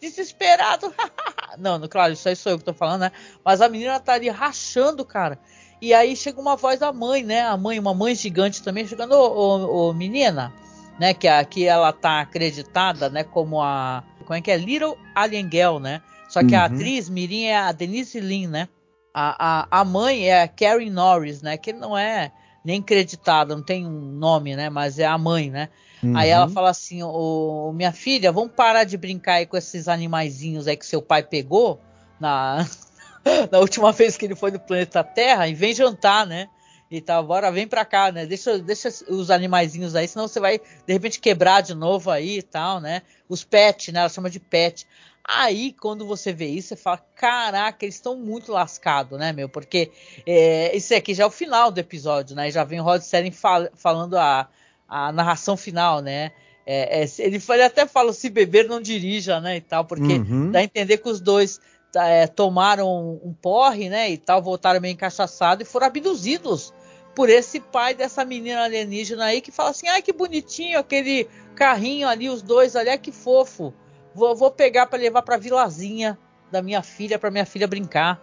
desesperado. não, não, claro, isso aí sou eu que tô falando, né? Mas a menina tá ali rachando, cara. E aí chega uma voz da mãe, né? A mãe, uma mãe gigante também, chegando, ô, ô, ô menina, né? Que aqui ela tá acreditada, né? Como a. Como é que é? Little Alien Girl, né? Só que uhum. a atriz Mirim é a Denise Lin, né? A, a, a mãe é a Karen Norris, né? Que não é nem creditada, não tem um nome, né? Mas é a mãe, né? Uhum. Aí ela fala assim: Ô, minha filha, vamos parar de brincar aí com esses animaizinhos aí que seu pai pegou na, na última vez que ele foi no planeta Terra e vem jantar, né? E tal, bora, vem pra cá, né? Deixa, deixa os animaizinhos aí, senão você vai de repente quebrar de novo aí e tal, né? Os pets, né? Ela chama de pet. Aí, quando você vê isso, você fala: caraca, eles estão muito lascados, né, meu? Porque é, esse aqui já é o final do episódio, né? Já vem o Rod Serling fal falando a, a narração final, né? É, é, ele, ele, até fala: se beber, não dirija, né? E tal, porque uhum. dá a entender que os dois Tá, é, tomaram um porre, né, e tal, voltaram meio encaixaçados e foram abduzidos por esse pai dessa menina alienígena aí que fala assim, ai que bonitinho aquele carrinho ali, os dois ali, ai que fofo, vou, vou pegar para levar para vilazinha da minha filha, para minha filha brincar.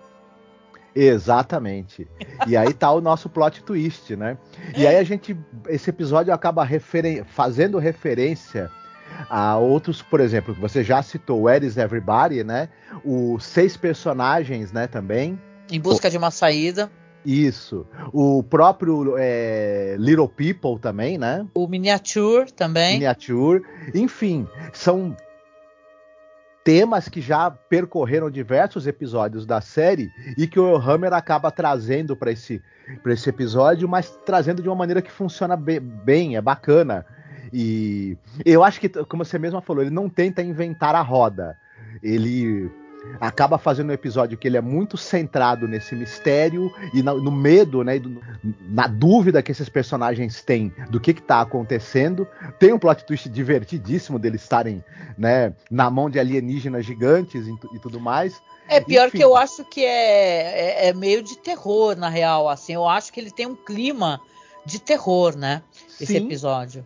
Exatamente. E aí tá o nosso plot twist, né? E aí a gente, esse episódio acaba referen fazendo referência a outros, por exemplo, você já citou Where is Everybody, né? Os seis personagens, né, também. Em busca o... de uma saída. Isso. O próprio é, Little People também, né? O Miniature também. Miniature. Enfim, são temas que já percorreram diversos episódios da série e que o Hammer acaba trazendo para esse, esse episódio, mas trazendo de uma maneira que funciona bem, é bacana. E eu acho que, como você mesma falou, ele não tenta inventar a roda. Ele acaba fazendo um episódio que ele é muito centrado nesse mistério e no, no medo, né, do, na dúvida que esses personagens têm do que está acontecendo. Tem um plot twist divertidíssimo deles estarem, né, na mão de alienígenas gigantes e, e tudo mais. É pior Enfim. que eu acho que é, é, é, meio de terror, na real, assim. Eu acho que ele tem um clima de terror, né? Esse Sim. episódio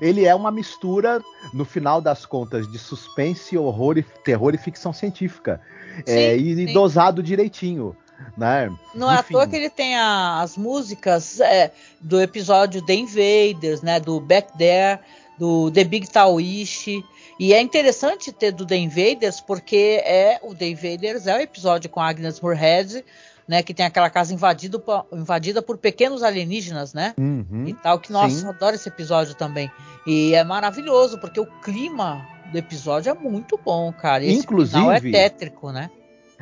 ele é uma mistura, no final das contas, de suspense, horror, e, terror e ficção científica. Sim, é, e sim. dosado direitinho. Né? Não é à toa que ele tem a, as músicas é, do episódio The Invaders, né? Do Back There, do The Big Taoish. E é interessante ter do The Invaders, porque é o The Invaders é o episódio com Agnes Moorehead, né, que tem aquela casa invadida, invadida por pequenos alienígenas, né? Uhum, e tal, que nossa, eu adoro esse episódio também. E é maravilhoso, porque o clima do episódio é muito bom, cara. E Inclusive, final é tétrico, né?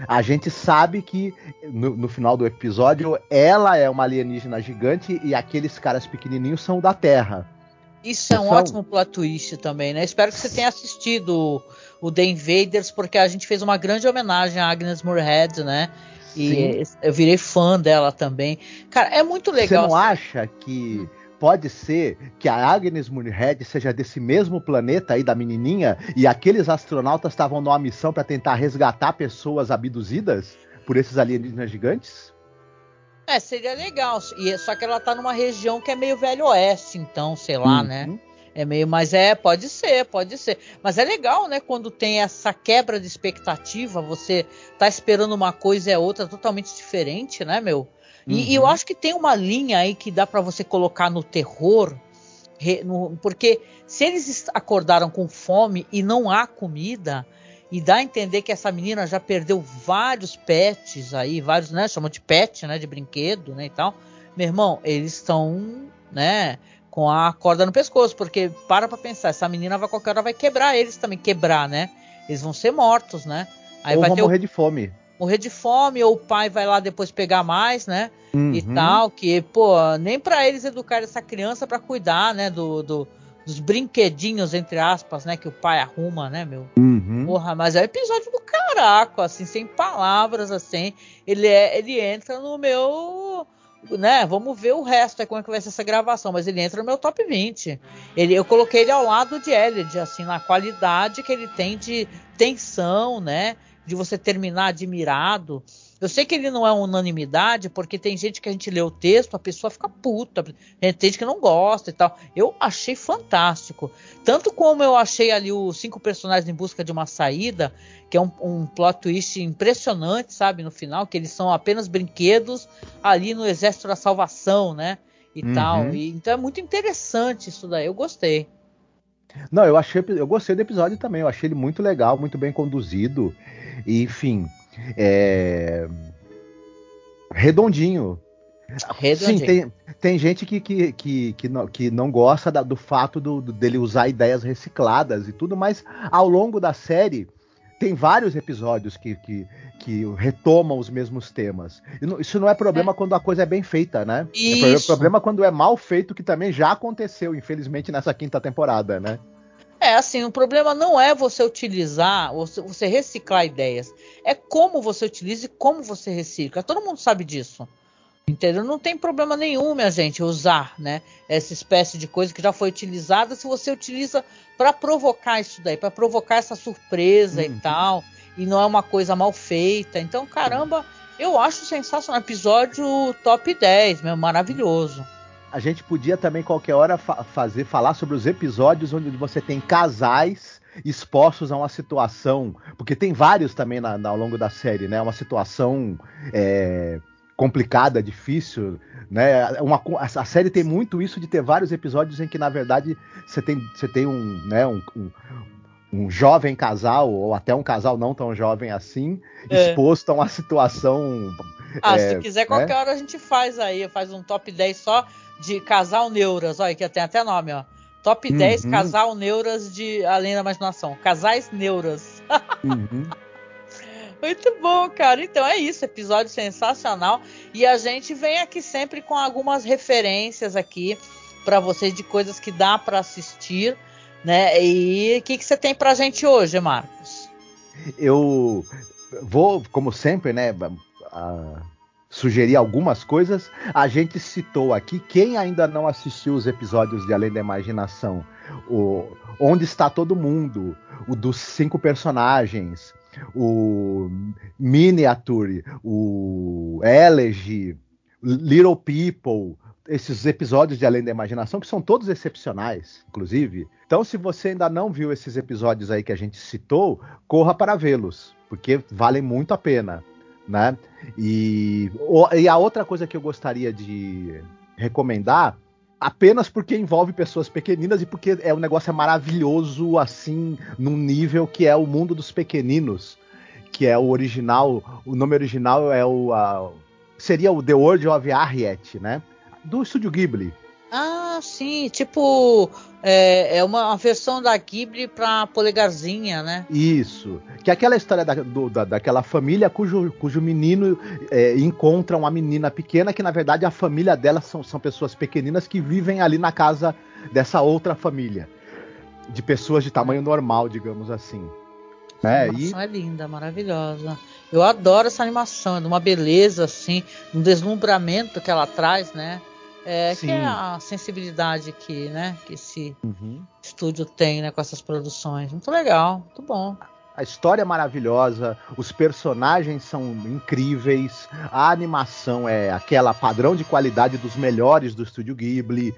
A gente sabe que no, no, final do episódio ela é uma alienígena gigante e aqueles caras pequenininhos são da Terra. Isso é um são... ótimo plot twist também, né? Espero que você tenha assistido o The Invaders, porque a gente fez uma grande homenagem a Agnes Moorehead, né? E Sim. eu virei fã dela também. Cara, é muito legal. Você não acha que pode ser que a Agnes Moorehead seja desse mesmo planeta aí da menininha e aqueles astronautas estavam numa missão para tentar resgatar pessoas abduzidas por esses alienígenas gigantes? É, seria legal. Só que ela tá numa região que é meio velho oeste, então, sei lá, uhum. né? É meio, mas é, pode ser, pode ser. Mas é legal, né, quando tem essa quebra de expectativa, você tá esperando uma coisa e é outra totalmente diferente, né, meu? E, uhum. e eu acho que tem uma linha aí que dá para você colocar no terror, no, porque se eles acordaram com fome e não há comida, e dá a entender que essa menina já perdeu vários pets aí, vários, né, chamam de pet, né, de brinquedo, né, e tal. Meu irmão, eles estão, né, com a corda no pescoço, porque para pra pensar, essa menina vai qualquer hora vai quebrar eles também, quebrar, né? Eles vão ser mortos, né? Aí ou vai vão morrer o... de fome. Morrer de fome, ou o pai vai lá depois pegar mais, né? Uhum. E tal, que, pô, nem para eles educar essa criança para cuidar, né, do, do, dos brinquedinhos, entre aspas, né, que o pai arruma, né, meu? Uhum. Porra, mas é um episódio do caraco, assim, sem palavras, assim. Ele, é, ele entra no meu né, vamos ver o resto, é como é que vai ser essa gravação, mas ele entra no meu top 20. Ele, eu coloquei ele ao lado de Elliot, assim, na qualidade que ele tem de tensão, né, de você terminar admirado. Eu sei que ele não é unanimidade, porque tem gente que a gente lê o texto, a pessoa fica puta, tem gente que não gosta e tal. Eu achei fantástico. Tanto como eu achei ali os cinco personagens em busca de uma saída, que é um, um plot twist impressionante, sabe, no final, que eles são apenas brinquedos ali no Exército da Salvação, né? E uhum. tal. E, então é muito interessante isso daí, eu gostei. Não, eu achei, eu gostei do episódio também. Eu achei ele muito legal, muito bem conduzido. E, enfim, é... redondinho. redondinho. Sim, tem, tem gente que, que, que, que, não, que não gosta da, do fato do, do, dele usar ideias recicladas e tudo, mas ao longo da série tem vários episódios que, que, que retomam os mesmos temas. Isso não é problema é. quando a coisa é bem feita, né? Isso. É problema quando é mal feito, que também já aconteceu, infelizmente, nessa quinta temporada, né? É, assim, o problema não é você utilizar, você reciclar ideias. É como você utiliza e como você recicla. Todo mundo sabe disso. Entendeu? Não tem problema nenhum, minha gente, usar, né? Essa espécie de coisa que já foi utilizada, se você utiliza para provocar isso daí, para provocar essa surpresa uhum. e tal, e não é uma coisa mal feita. Então, caramba, eu acho sensacional. Episódio top 10, meu, maravilhoso a gente podia também qualquer hora fa fazer falar sobre os episódios onde você tem casais expostos a uma situação, porque tem vários também na, na, ao longo da série, né? Uma situação é, complicada, difícil, né? Uma, a série tem muito isso de ter vários episódios em que na verdade você tem, você tem um, né, um, um, um jovem casal ou até um casal não tão jovem assim é. exposto a uma situação. Ah, é, se quiser qualquer né? hora a gente faz aí, faz um top 10 só de casal neuras, olha que tem até nome, ó. Top uhum. 10 casal neuras de Além da Imaginação. Casais neuras. Uhum. Muito bom, cara. Então é isso, episódio sensacional. E a gente vem aqui sempre com algumas referências aqui para vocês de coisas que dá para assistir, né? E o que, que você tem pra gente hoje, Marcos? Eu vou, como sempre, né, sugerir algumas coisas. A gente citou aqui, quem ainda não assistiu os episódios de Além da Imaginação, o Onde Está Todo Mundo, o dos cinco personagens, o Miniature, o Elegy, Little People, esses episódios de Além da Imaginação, que são todos excepcionais, inclusive. Então, se você ainda não viu esses episódios aí que a gente citou, corra para vê-los, porque valem muito a pena né? E, e a outra coisa que eu gostaria de recomendar apenas porque envolve pessoas pequeninas e porque é um negócio é maravilhoso assim num nível que é o mundo dos pequeninos que é o original o nome original é o a, seria o The World of Harriet né? Do estúdio Ghibli ah, sim, tipo é, é uma, versão da Ghibli pra polegarzinha, né? Isso, que é aquela história da, do, da, daquela família cujo, cujo menino é, encontra uma menina pequena que na verdade a família dela são, são pessoas pequeninas que vivem ali na casa dessa outra família, de pessoas de tamanho normal, digamos assim. É, animação e... é linda, maravilhosa. Eu adoro essa animação, é de uma beleza assim, um deslumbramento que ela traz, né? É, que é a sensibilidade que, né, que esse uhum. estúdio tem né, com essas produções. Muito legal, muito bom. A história é maravilhosa, os personagens são incríveis, a animação é aquela padrão de qualidade dos melhores do estúdio Ghibli.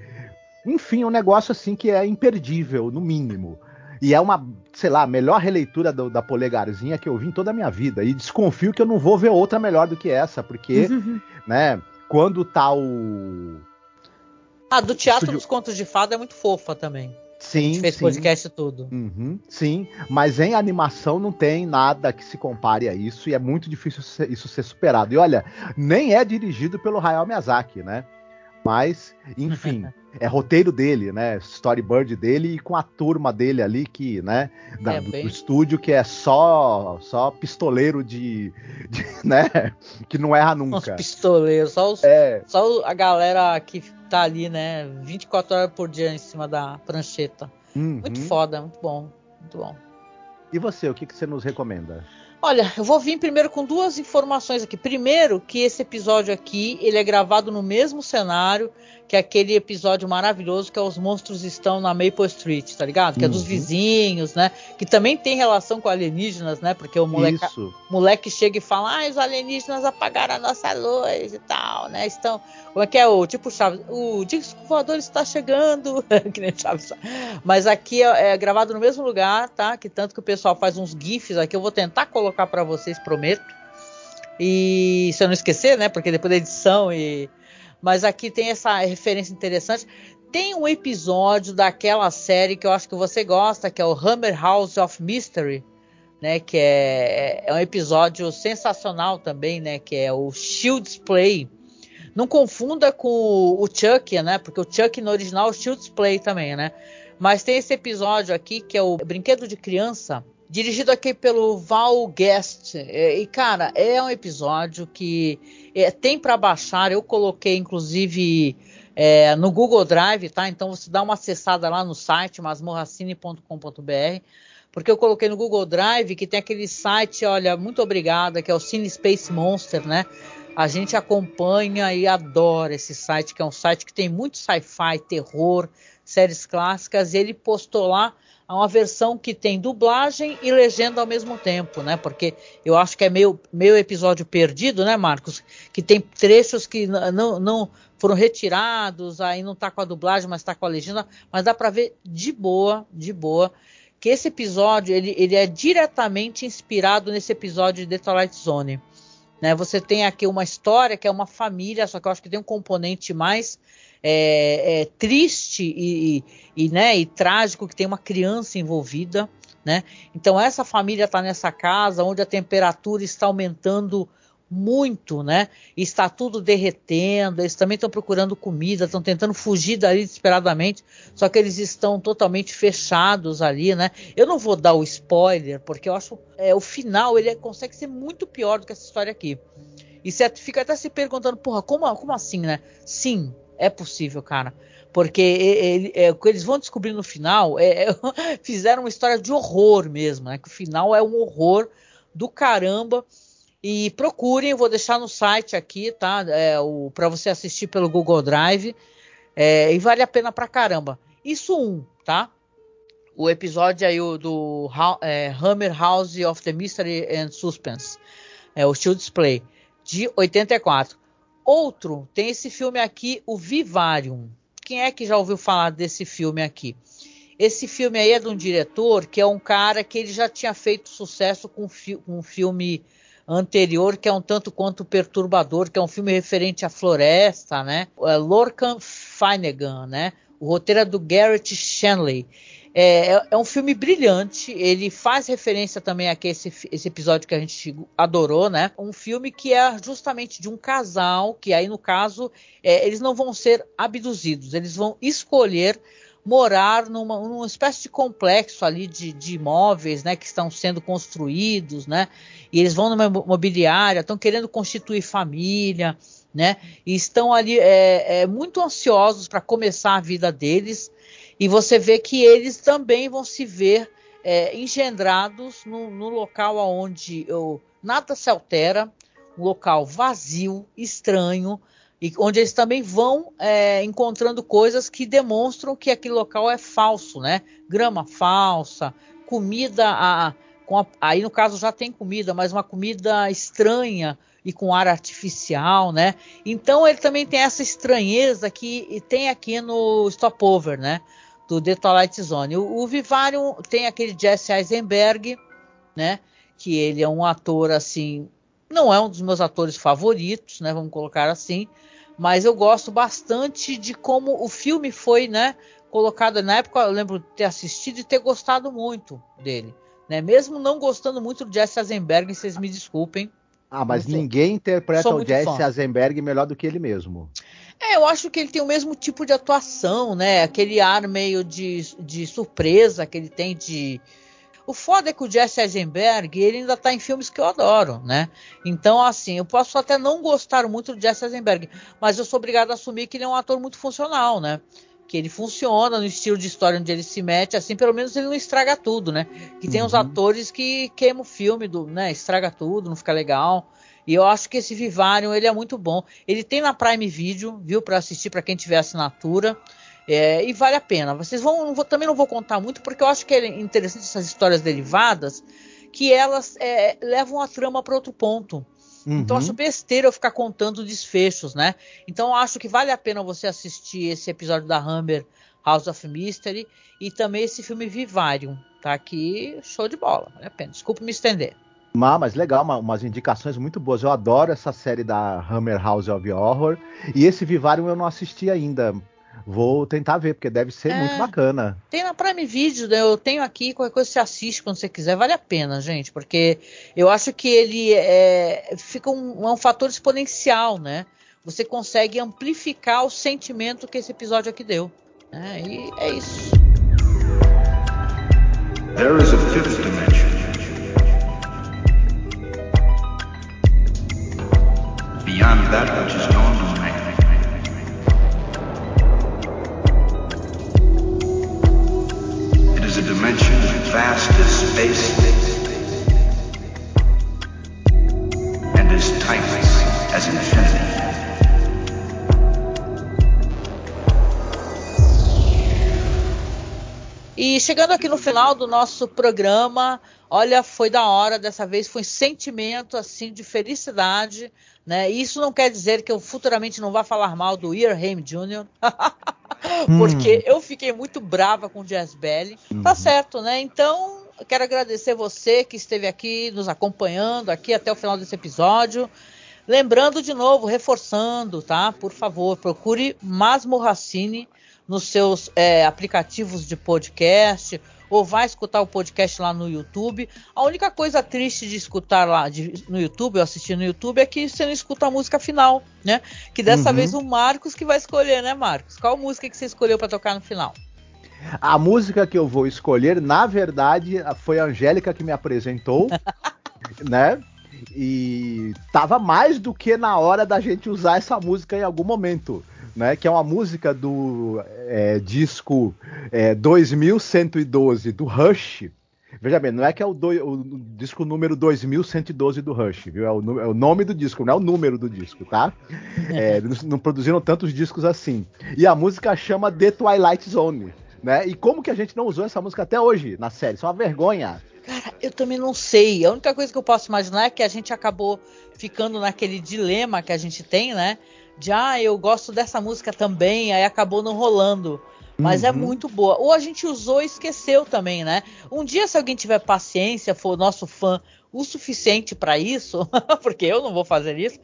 Enfim, um negócio assim que é imperdível, no mínimo. E é uma, sei lá, melhor releitura do, da Polegarzinha que eu vi em toda a minha vida. E desconfio que eu não vou ver outra melhor do que essa, porque, uhum. né, quando tá o ah, do Teatro Estúdio... dos Contos de Fada é muito fofa também. Sim, a gente fez sim. podcast tudo. Uhum, sim, mas em animação não tem nada que se compare a isso e é muito difícil isso ser superado. E olha, nem é dirigido pelo Hayao Miyazaki, né? Mas, enfim, é roteiro dele, né? Storyboard dele e com a turma dele ali que, né, da, é, bem... do, estúdio que é só só pistoleiro de, de, né, que não erra nunca. Os pistoleiros, só, os, é. só a galera que tá ali, né, 24 horas por dia em cima da prancheta. Uhum. Muito foda, muito bom, muito bom. E você, o que, que você nos recomenda? Olha, eu vou vir primeiro com duas informações aqui. Primeiro, que esse episódio aqui, ele é gravado no mesmo cenário que aquele episódio maravilhoso que é Os Monstros Estão na Maple Street, tá ligado? Que uhum. é dos uhum. vizinhos, né? Que também tem relação com alienígenas, né? Porque o moleque, moleque chega e fala, ah, os alienígenas apagaram a nossa luz e tal, né? Estão. Como é que é o tipo Chaves? O disco voador está chegando. que nem Chaves. Mas aqui é, é, gravado no mesmo lugar, tá? Que tanto que o pessoal faz uns GIFs aqui. Eu vou tentar colocar para vocês, prometo. E se eu não esquecer, né? Porque depois da edição e mas aqui tem essa referência interessante. Tem um episódio daquela série que eu acho que você gosta, que é o Hammer House of Mystery, né? Que é, é um episódio sensacional também, né? Que é o Shields Play. Não confunda com o Chuck, né? Porque o Chuck no original é o Shields Play também, né? Mas tem esse episódio aqui que é o Brinquedo de Criança, dirigido aqui pelo Val Guest. É, e, cara, é um episódio que é, tem para baixar. Eu coloquei, inclusive, é, no Google Drive, tá? Então você dá uma acessada lá no site masmorracine.com.br. Porque eu coloquei no Google Drive que tem aquele site, olha, muito obrigada, que é o Cine Space Monster, né? A gente acompanha e adora esse site, que é um site que tem muito sci-fi, terror, séries clássicas. E ele postou lá a uma versão que tem dublagem e legenda ao mesmo tempo, né? Porque eu acho que é meio, meio episódio perdido, né, Marcos? Que tem trechos que não, não foram retirados, aí não tá com a dublagem, mas tá com a legenda, mas dá para ver de boa, de boa. que esse episódio ele, ele é diretamente inspirado nesse episódio de The Twilight Zone. Né? Você tem aqui uma história que é uma família, só que eu acho que tem um componente mais é, é, triste e, e, né, e trágico que tem uma criança envolvida. Né? Então essa família está nessa casa onde a temperatura está aumentando muito, né? Está tudo derretendo. Eles também estão procurando comida, estão tentando fugir dali desesperadamente, só que eles estão totalmente fechados ali, né? Eu não vou dar o spoiler porque eu acho é, o final ele consegue ser muito pior do que essa história aqui. E você fica até se perguntando, porra, como, como assim, né? Sim, é possível, cara. Porque ele, é, o que eles vão descobrir no final é, é, fizeram uma história de horror mesmo, né? Que o final é um horror do caramba. E procurem, vou deixar no site aqui, tá? É, para você assistir pelo Google Drive. É, e vale a pena pra caramba. Isso um, tá? O episódio aí do é, Hammer House of the Mystery and Suspense. É o Shield Display. De 84. Outro, tem esse filme aqui, o Vivarium. Quem é que já ouviu falar desse filme aqui? Esse filme aí é de um diretor que é um cara que ele já tinha feito sucesso com, fi um filme anterior que é um tanto quanto perturbador, que é um filme referente à floresta, né? É Lorcan Finnegan, né? O roteiro é do Garrett Shanley. É, é, é, um filme brilhante. Ele faz referência também a esse, esse episódio que a gente adorou, né? Um filme que é justamente de um casal que aí no caso é, eles não vão ser abduzidos, eles vão escolher morar numa, numa espécie de complexo ali de, de, imóveis, né, que estão sendo construídos, né, e eles vão numa imobiliária, estão querendo constituir família, né, e estão ali é, é, muito ansiosos para começar a vida deles, e você vê que eles também vão se ver é, engendrados no, no local onde eu, nada se altera, um local vazio, estranho, e onde eles também vão é, encontrando coisas que demonstram que aquele local é falso, né? Grama falsa, comida, a, a, aí no caso já tem comida, mas uma comida estranha e com ar artificial, né? Então ele também tem essa estranheza que tem aqui no Stopover, né? do The Twilight Zone. O, o Vivarium tem aquele Jesse Eisenberg, né? Que ele é um ator assim, não é um dos meus atores favoritos, né? Vamos colocar assim, mas eu gosto bastante de como o filme foi, né? Colocado na época, eu lembro de ter assistido e ter gostado muito dele, né? Mesmo não gostando muito do Jesse Eisenberg, vocês me desculpem. Ah, mas ninguém interpreta o Jesse fã. Eisenberg melhor do que ele mesmo. É, eu acho que ele tem o mesmo tipo de atuação, né? Aquele ar meio de, de surpresa que ele tem de. O foda é que o Jesse Eisenberg, ele ainda tá em filmes que eu adoro, né? Então, assim, eu posso até não gostar muito do Jesse Eisenberg, mas eu sou obrigado a assumir que ele é um ator muito funcional, né? Que ele funciona no estilo de história onde ele se mete, assim, pelo menos ele não estraga tudo, né? Que tem uhum. uns atores que queimam o filme, do, né? Estraga tudo, não fica legal. E eu acho que esse Vivarium ele é muito bom. Ele tem na Prime Video, viu, para assistir para quem tiver assinatura. É, e vale a pena. Vocês vão, não vou, também não vou contar muito porque eu acho que é interessante essas histórias derivadas que elas é, levam a trama para outro ponto. Uhum. Então acho besteira eu ficar contando desfechos, né? Então acho que vale a pena você assistir esse episódio da Humber House of Mystery e também esse filme Vivarium, tá aqui show de bola, vale a pena. Desculpe me estender. Ah, mas legal, uma, umas indicações muito boas. Eu adoro essa série da Hammer House of Horror. E esse Vivarium eu não assisti ainda. Vou tentar ver, porque deve ser é, muito bacana. Tem na Prime Video, né? eu tenho aqui, qualquer coisa você assiste quando você quiser, vale a pena, gente, porque eu acho que ele é, fica um, é um fator exponencial, né? Você consegue amplificar o sentimento que esse episódio aqui deu. Né? E é isso. There is a fifth dimension. beyond that which is known vast as space and as timeless as infinity. E chegando aqui no final do nosso programa, olha, foi da hora, dessa vez foi sentimento assim de felicidade, né? Isso não quer dizer que eu futuramente não vá falar mal do Earham Jr. Porque hum. eu fiquei muito brava com o Jazz Belly. Tá uhum. Tá certo, né? Então, eu quero agradecer você que esteve aqui nos acompanhando aqui até o final desse episódio. Lembrando de novo, reforçando, tá? Por favor, procure Masmorracine nos seus é, aplicativos de podcast ou vai escutar o podcast lá no YouTube. A única coisa triste de escutar lá de, no YouTube, ou assistir no YouTube, é que você não escuta a música final, né? Que dessa uhum. vez o Marcos que vai escolher, né, Marcos? Qual música que você escolheu para tocar no final? A música que eu vou escolher, na verdade, foi a Angélica que me apresentou, né? E tava mais do que na hora da gente usar essa música em algum momento né? Que é uma música do é, disco é, 2112 do Rush. Veja bem, não é que é o, do, o disco número 2112 do Rush, viu? É o, é o, nome do disco, não é o número do disco, tá? É, não, não produziram tantos discos assim. E a música chama The Twilight Zone, né? E como que a gente não usou essa música até hoje na série? Isso é uma vergonha. Cara, eu também não sei. A única coisa que eu posso imaginar é que a gente acabou ficando naquele dilema que a gente tem, né? de ah, eu gosto dessa música também, aí acabou não rolando. Mas é uhum. é muito boa. Ou a gente usou e esqueceu também, né? Um dia, se alguém tiver paciência, for nosso fã o suficiente para isso, porque eu não vou fazer isso,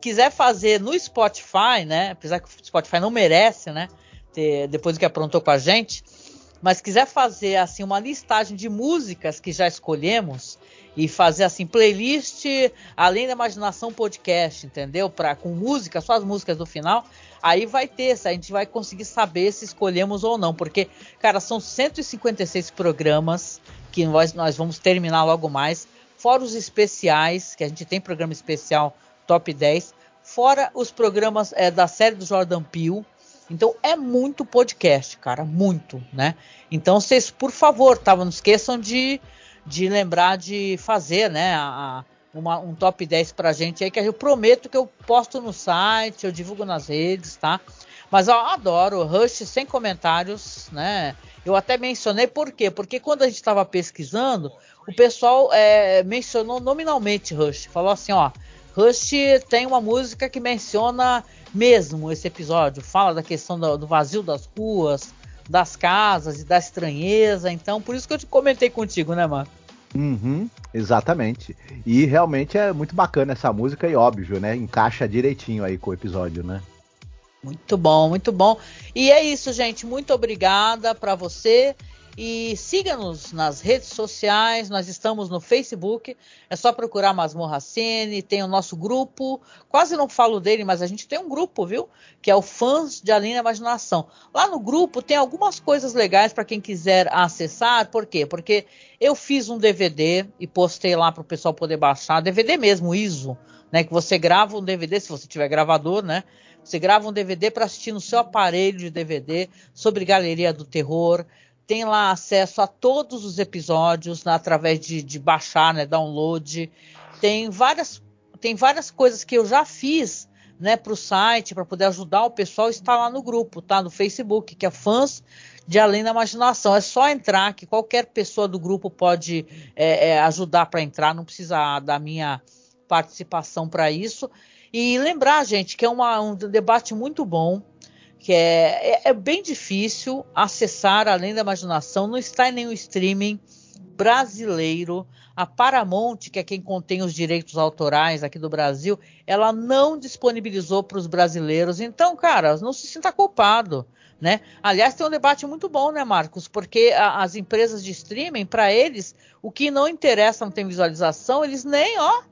quiser fazer no Spotify, né? Apesar que o Spotify não merece, né? Ter, depois que aprontou com a gente, mas quiser fazer assim uma listagem de músicas que já escolhemos e fazer assim playlist além da imaginação podcast, entendeu? Para com música, só as músicas do final. Aí vai ter, a gente vai conseguir saber se escolhemos ou não, porque cara, são 156 programas que nós, nós vamos terminar logo mais, fora os especiais, que a gente tem programa especial top 10, fora os programas é, da série do Jordan Peele. Então é muito podcast, cara, muito, né? Então vocês, por favor, tá? não esqueçam de de lembrar de fazer, né? A, uma, um top 10 pra gente aí, que eu prometo que eu posto no site, eu divulgo nas redes, tá? Mas eu adoro Rush sem comentários, né? Eu até mencionei por quê? Porque quando a gente estava pesquisando, o pessoal é, mencionou nominalmente Rush. Falou assim, ó, Rush tem uma música que menciona mesmo esse episódio. Fala da questão do, do vazio das ruas, das casas e da estranheza. Então, por isso que eu te comentei contigo, né, mano? Uhum, exatamente. E realmente é muito bacana essa música e óbvio, né? Encaixa direitinho aí com o episódio, né? Muito bom, muito bom. E é isso, gente. Muito obrigada para você. E siga-nos nas redes sociais, nós estamos no Facebook, é só procurar Masmorra Cine, tem o nosso grupo, quase não falo dele, mas a gente tem um grupo, viu? Que é o Fãs de Além da Imaginação. Lá no grupo tem algumas coisas legais para quem quiser acessar, por quê? Porque eu fiz um DVD e postei lá para o pessoal poder baixar, DVD mesmo, ISO, né? Que você grava um DVD, se você tiver gravador, né? Você grava um DVD para assistir no seu aparelho de DVD sobre Galeria do Terror tem lá acesso a todos os episódios né, através de, de, baixar, né, download. Tem várias, tem várias coisas que eu já fiz né, para o site para poder ajudar o pessoal. Está lá no grupo, tá? No Facebook, que é fãs de Além da Imaginação. É só entrar, que qualquer pessoa do grupo pode é, é, ajudar para entrar, não precisa da minha participação para isso. E lembrar, gente, que é uma, um debate muito bom que é, é, é, bem difícil acessar além da imaginação, não está em nenhum streaming brasileiro. A Paramount, que é quem contém os direitos autorais aqui do Brasil, ela não disponibilizou para os brasileiros. Então, cara, não se sinta culpado. Né? Aliás, tem um debate muito bom, né, Marcos? Porque a, as empresas de streaming, para eles, o que não interessa, não tem visualização, eles nem, ó,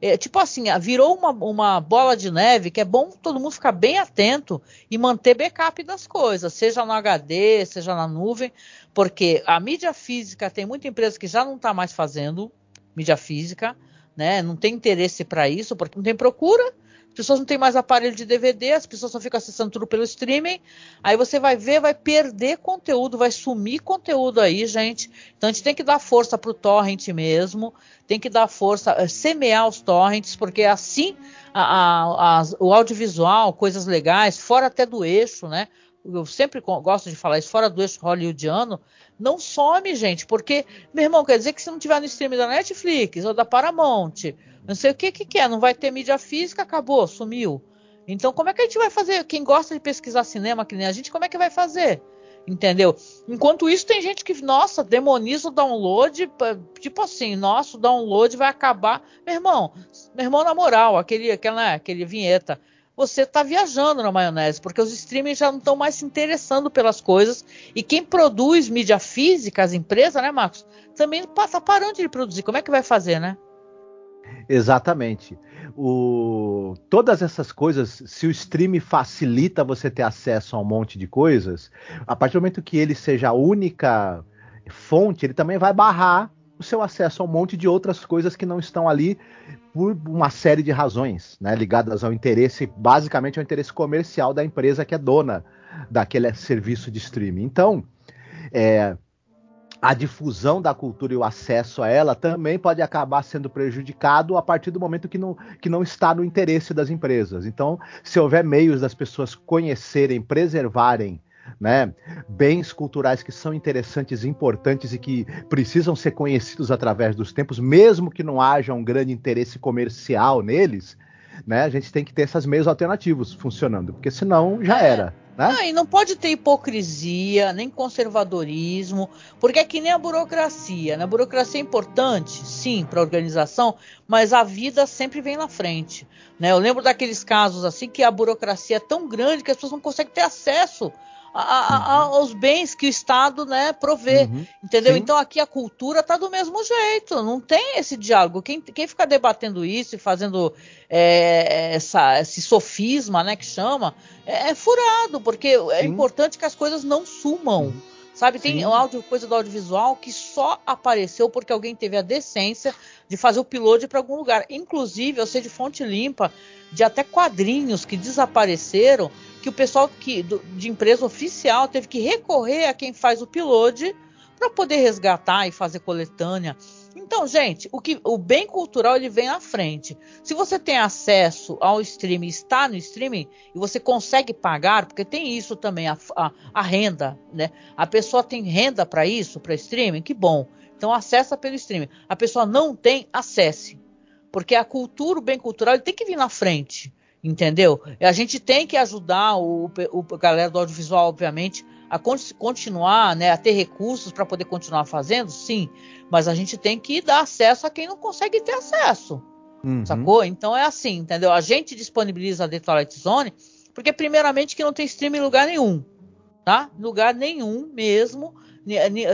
é, tipo assim, virou uma, uma bola de neve que é bom todo mundo ficar bem atento e manter backup das coisas, seja no HD, seja na nuvem, porque a mídia física tem muita empresa que já não está mais fazendo mídia física, né? Não tem interesse para isso, porque não tem procura as pessoas não têm mais aparelho de DVD, as pessoas só ficam acessando tudo pelo streaming. Aí você vai ver, vai perder conteúdo, vai sumir conteúdo aí, gente. Então a gente tem que dar força pro torrent mesmo, tem que dar força, eh, semear os torrents, porque assim a, a, a, o audiovisual, coisas legais, fora até do eixo, né? Eu sempre gosto de falar isso, fora do eixo hollywoodiano, não some, gente, porque, meu irmão, quer dizer que se não tiver no streaming da Netflix ou da Paramount, não sei o que que, é, não vai ter mídia física, acabou, sumiu. Então, como é que a gente vai fazer? Quem gosta de pesquisar cinema, que nem a gente, como é que vai fazer? Entendeu? Enquanto isso, tem gente que, nossa, demoniza o download, tipo assim, nosso download vai acabar. Meu irmão, meu irmão, na moral, aquele, aquela, aquele vinheta você está viajando na maionese, porque os streamings já não estão mais se interessando pelas coisas. E quem produz mídia física, as empresas, né, Marcos, também está parando de produzir. Como é que vai fazer, né? Exatamente. O... Todas essas coisas, se o stream facilita você ter acesso a um monte de coisas, a partir do momento que ele seja a única fonte, ele também vai barrar o seu acesso a um monte de outras coisas que não estão ali por uma série de razões, né, ligadas ao interesse, basicamente ao interesse comercial da empresa que é dona daquele serviço de streaming. Então, é, a difusão da cultura e o acesso a ela também pode acabar sendo prejudicado a partir do momento que não, que não está no interesse das empresas. Então, se houver meios das pessoas conhecerem, preservarem né? Bens culturais que são interessantes, importantes e que precisam ser conhecidos através dos tempos, mesmo que não haja um grande interesse comercial neles, né? A gente tem que ter esses meios alternativos funcionando, porque senão já é. era. Né? Ah, e não pode ter hipocrisia, nem conservadorismo, porque é que nem a burocracia. Né? A burocracia é importante, sim, para a organização, mas a vida sempre vem na frente. Né? Eu lembro daqueles casos assim que a burocracia é tão grande que as pessoas não conseguem ter acesso a, a, uhum. aos bens que o Estado né, provê. Uhum. Entendeu? Sim. Então aqui a cultura está do mesmo jeito, não tem esse diálogo. Quem, quem fica debatendo isso e fazendo é, essa, esse sofisma né, que chama, é, é furado, porque é Sim. é importante que as coisas não sumam. Uhum. Sabe, tem um áudio, coisa do audiovisual que só apareceu porque alguém teve a decência de fazer o upload para algum lugar. Inclusive, eu sei de fonte limpa de até quadrinhos que desapareceram que o pessoal que, do, de empresa oficial teve que recorrer a quem faz o upload para poder resgatar e fazer coletânea. Então, gente, o, que, o bem cultural ele vem à frente. Se você tem acesso ao streaming, está no streaming e você consegue pagar, porque tem isso também, a, a, a renda, né? A pessoa tem renda para isso, para streaming, que bom. Então acessa pelo streaming. A pessoa não tem, acesse. Porque a cultura, o bem cultural, ele tem que vir na frente. Entendeu? A gente tem que ajudar o, o galera do audiovisual, obviamente, a continuar, né, a ter recursos para poder continuar fazendo, sim, mas a gente tem que dar acesso a quem não consegue ter acesso. Uhum. Sacou? Então é assim, entendeu? A gente disponibiliza a The Twilight Zone, porque primeiramente que não tem stream em lugar nenhum, tá? Lugar nenhum mesmo.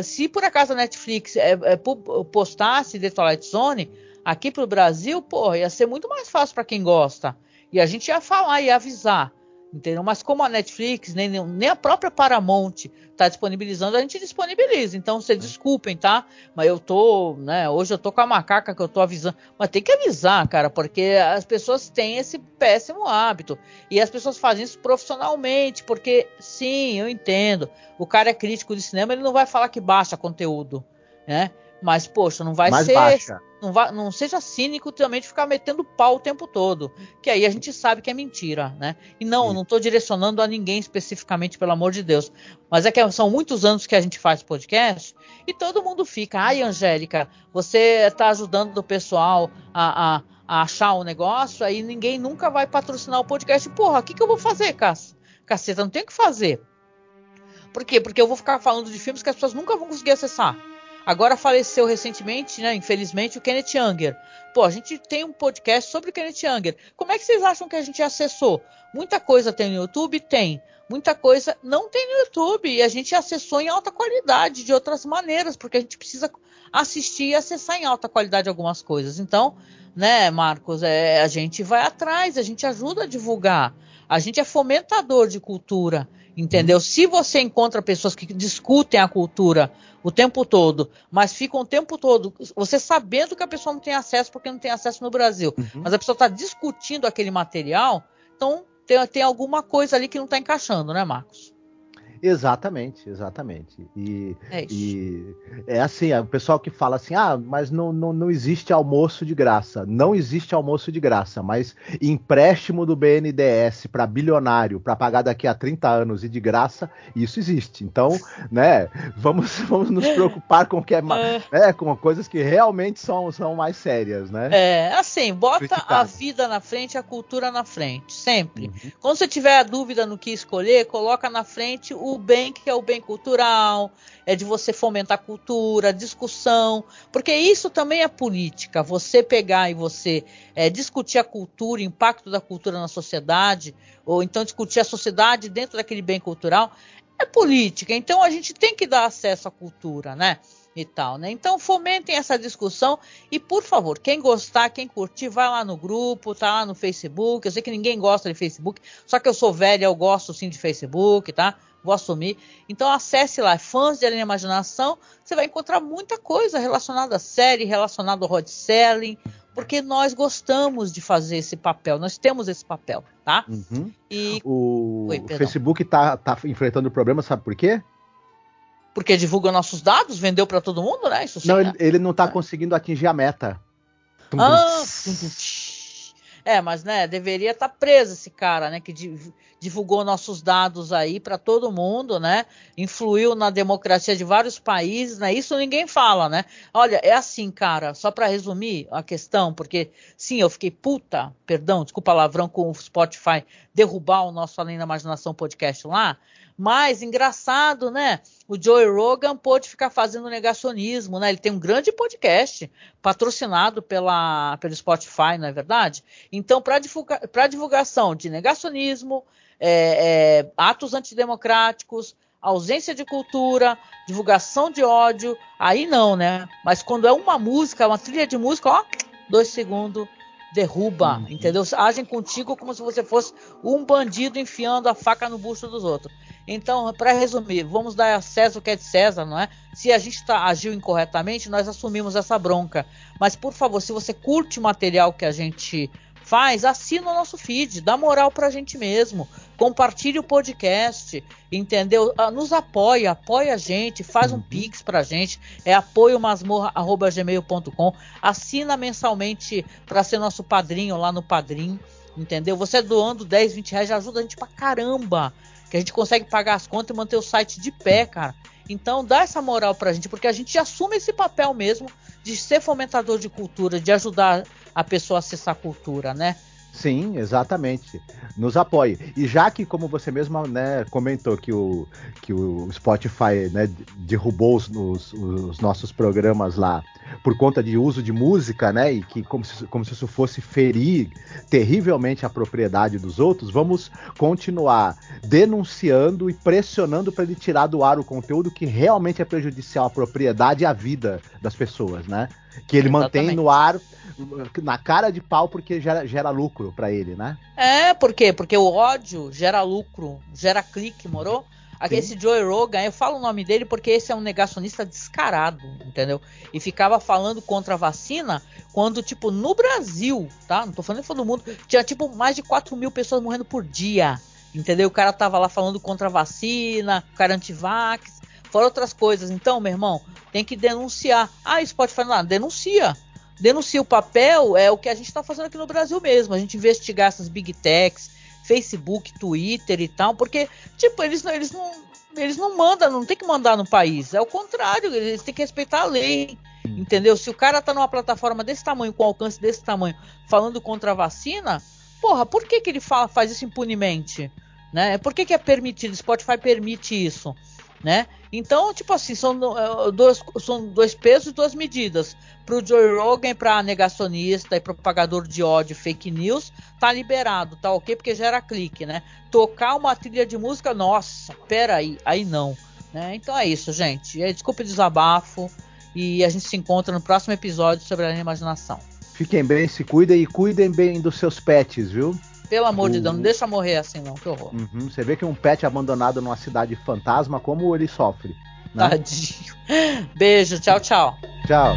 Se por acaso a Netflix é, é, postasse The Twilight Zone aqui pro Brasil, porra, ia ser muito mais fácil para quem gosta. E a gente ia falar, ia avisar, entendeu? Mas como a Netflix, nem, nem a própria Paramount está disponibilizando, a gente disponibiliza. Então, vocês desculpem, tá? Mas eu tô, né? Hoje eu tô com a macaca que eu tô avisando. Mas tem que avisar, cara, porque as pessoas têm esse péssimo hábito. E as pessoas fazem isso profissionalmente, porque, sim, eu entendo. O cara é crítico de cinema, ele não vai falar que baixa conteúdo, né? Mas, poxa, não vai Mais ser. Baixa. Não, vai, não seja cínico também de ficar metendo pau o tempo todo. Que aí a gente sabe que é mentira, né? E não, Sim. não estou direcionando a ninguém especificamente, pelo amor de Deus. Mas é que são muitos anos que a gente faz podcast e todo mundo fica. Ai, Angélica, você está ajudando o pessoal a, a, a, achar o um negócio, aí ninguém nunca vai patrocinar o podcast. Porra, o que, que eu vou fazer, Caceta? Não tem o que fazer. Por quê? Porque eu vou ficar falando de filmes que as pessoas nunca vão conseguir acessar. Agora faleceu recentemente, né, infelizmente, o Kenneth Younger. Pô, a gente tem um podcast sobre o Kenneth Younger. Como é que vocês acham que a gente acessou? Muita coisa tem no YouTube? Tem. Muita coisa não tem no YouTube. E a gente acessou em alta qualidade, de outras maneiras, porque a gente precisa assistir e acessar em alta qualidade algumas coisas. Então, né, Marcos, é, a gente vai atrás, a gente ajuda a divulgar. A gente é fomentador de cultura, entendeu? Se você encontra pessoas que discutem a cultura o tempo todo, mas ficam o tempo todo, você sabendo que a pessoa não tem acesso porque não tem acesso no Brasil, uhum. mas a pessoa está discutindo aquele material, então tem, tem alguma coisa ali que não está encaixando, né, Marcos? Exatamente, exatamente. E é, e é assim, o pessoal que fala assim, ah, mas não, não, não existe almoço de graça. Não existe almoço de graça, mas empréstimo do BNDES para bilionário para pagar daqui a 30 anos e de graça, isso existe. Então, né, vamos, vamos nos preocupar com o que é, é. Né, com coisas que realmente são, são mais sérias, né? É, assim, bota a vida na frente, a cultura na frente, sempre. Uhum. Quando você tiver a dúvida no que escolher, coloca na frente o o bem que é o bem cultural, é de você fomentar a cultura, discussão, porque isso também é política. Você pegar e você é, discutir a cultura, o impacto da cultura na sociedade, ou então discutir a sociedade dentro daquele bem cultural, é política. Então a gente tem que dar acesso à cultura, né? e tal, né? Então fomentem essa discussão e por favor, quem gostar, quem curtir, vai lá no grupo, tá lá no Facebook. Eu sei que ninguém gosta de Facebook, só que eu sou velha, eu gosto sim de Facebook, tá? Vou assumir. Então acesse lá, fãs de Além Imaginação, você vai encontrar muita coisa relacionada à série, relacionada ao Rod Selling, porque nós gostamos de fazer esse papel, nós temos esse papel, tá? Uhum. E o, Oi, o Facebook tá, tá enfrentando problema, sabe por quê? Porque divulga nossos dados, vendeu para todo mundo, né? Isso sim, não, né? ele, ele, não tá é. conseguindo atingir a meta. Ah, é, mas né, deveria estar tá preso esse cara, né, que divulgou nossos dados aí para todo mundo, né? Influiu na democracia de vários países, né? Isso ninguém fala, né? Olha, é assim, cara, só para resumir a questão, porque sim, eu fiquei puta, perdão, desculpa palavrão com o Spotify derrubar o nosso Além da Imaginação podcast lá, mas engraçado, né? O Joe Rogan pôde ficar fazendo negacionismo, né? Ele tem um grande podcast patrocinado pela, pelo Spotify, não é verdade? Então, para divulga, divulgação de negacionismo, é, é, atos antidemocráticos, ausência de cultura, divulgação de ódio, aí não, né? Mas quando é uma música, uma trilha de música, ó, dois segundos, derruba, uhum. entendeu? Agem contigo como se você fosse um bandido enfiando a faca no busto dos outros. Então, para resumir, vamos dar a César o que é de César, não é? Se a gente tá, agiu incorretamente, nós assumimos essa bronca. Mas, por favor, se você curte o material que a gente faz, assina o nosso feed, dá moral pra gente mesmo, compartilhe o podcast, entendeu? Ah, nos apoia, apoia a gente, faz um uhum. pix pra gente, é apoiomasmorra.gmail.com, assina mensalmente para ser nosso padrinho lá no Padrim, entendeu? Você doando 10, 20 reais já ajuda a gente pra caramba que a gente consegue pagar as contas e manter o site de pé, cara. Então dá essa moral pra gente, porque a gente assume esse papel mesmo de ser fomentador de cultura, de ajudar a pessoa a acessar a cultura, né? Sim, exatamente. Nos apoie. E já que, como você mesma né, comentou, que o, que o Spotify né, derrubou os, os, os, nossos programas lá por conta de uso de música, né? E que como se, como se isso fosse ferir terrivelmente a propriedade dos outros, vamos continuar denunciando e pressionando para ele tirar do ar o conteúdo que realmente é prejudicial à propriedade e à vida das pessoas, né? Que ele Exatamente. mantém no ar na cara de pau porque gera, gera lucro para ele, né? É, por quê? Porque o ódio gera lucro, gera clique, morou? Aqui, esse Joe Rogan, eu falo o nome dele porque esse é um negacionista descarado, entendeu? E ficava falando contra a vacina quando, tipo, no Brasil, tá? Não tô falando de todo mundo, tinha, tipo, mais de 4 mil pessoas morrendo por dia, entendeu? O cara tava lá falando contra a vacina, o cara antivax, fora outras coisas. Então, meu irmão, tem que denunciar. Ah, Spotify lá, denuncia denuncia o papel é o que a gente está fazendo aqui no Brasil mesmo. A gente investigar essas big techs, Facebook, Twitter e tal, porque, tipo, eles, eles não. Eles não mandam, não tem que mandar no país. É o contrário, eles têm que respeitar a lei. Entendeu? Se o cara tá numa plataforma desse tamanho, com alcance desse tamanho, falando contra a vacina, porra, por que, que ele fala, faz isso impunemente? Né? Por que, que é permitido? Spotify permite isso né? Então, tipo assim, são é, dois, são dois pesos e duas medidas. Para o Joe Rogan, para negacionista e propagador de ódio, fake news, tá liberado, tá ok? Porque gera clique, né? Tocar uma trilha de música, nossa, peraí, aí não. Né? Então é isso, gente. Desculpe o desabafo e a gente se encontra no próximo episódio sobre a imaginação. Fiquem bem, se cuidem e cuidem bem dos seus pets, viu? Pelo amor o... de Deus, não deixa morrer assim não, que horror. Uhum, você vê que um pet abandonado numa cidade fantasma, como ele sofre. Né? Tadinho. Beijo, tchau, tchau. Tchau.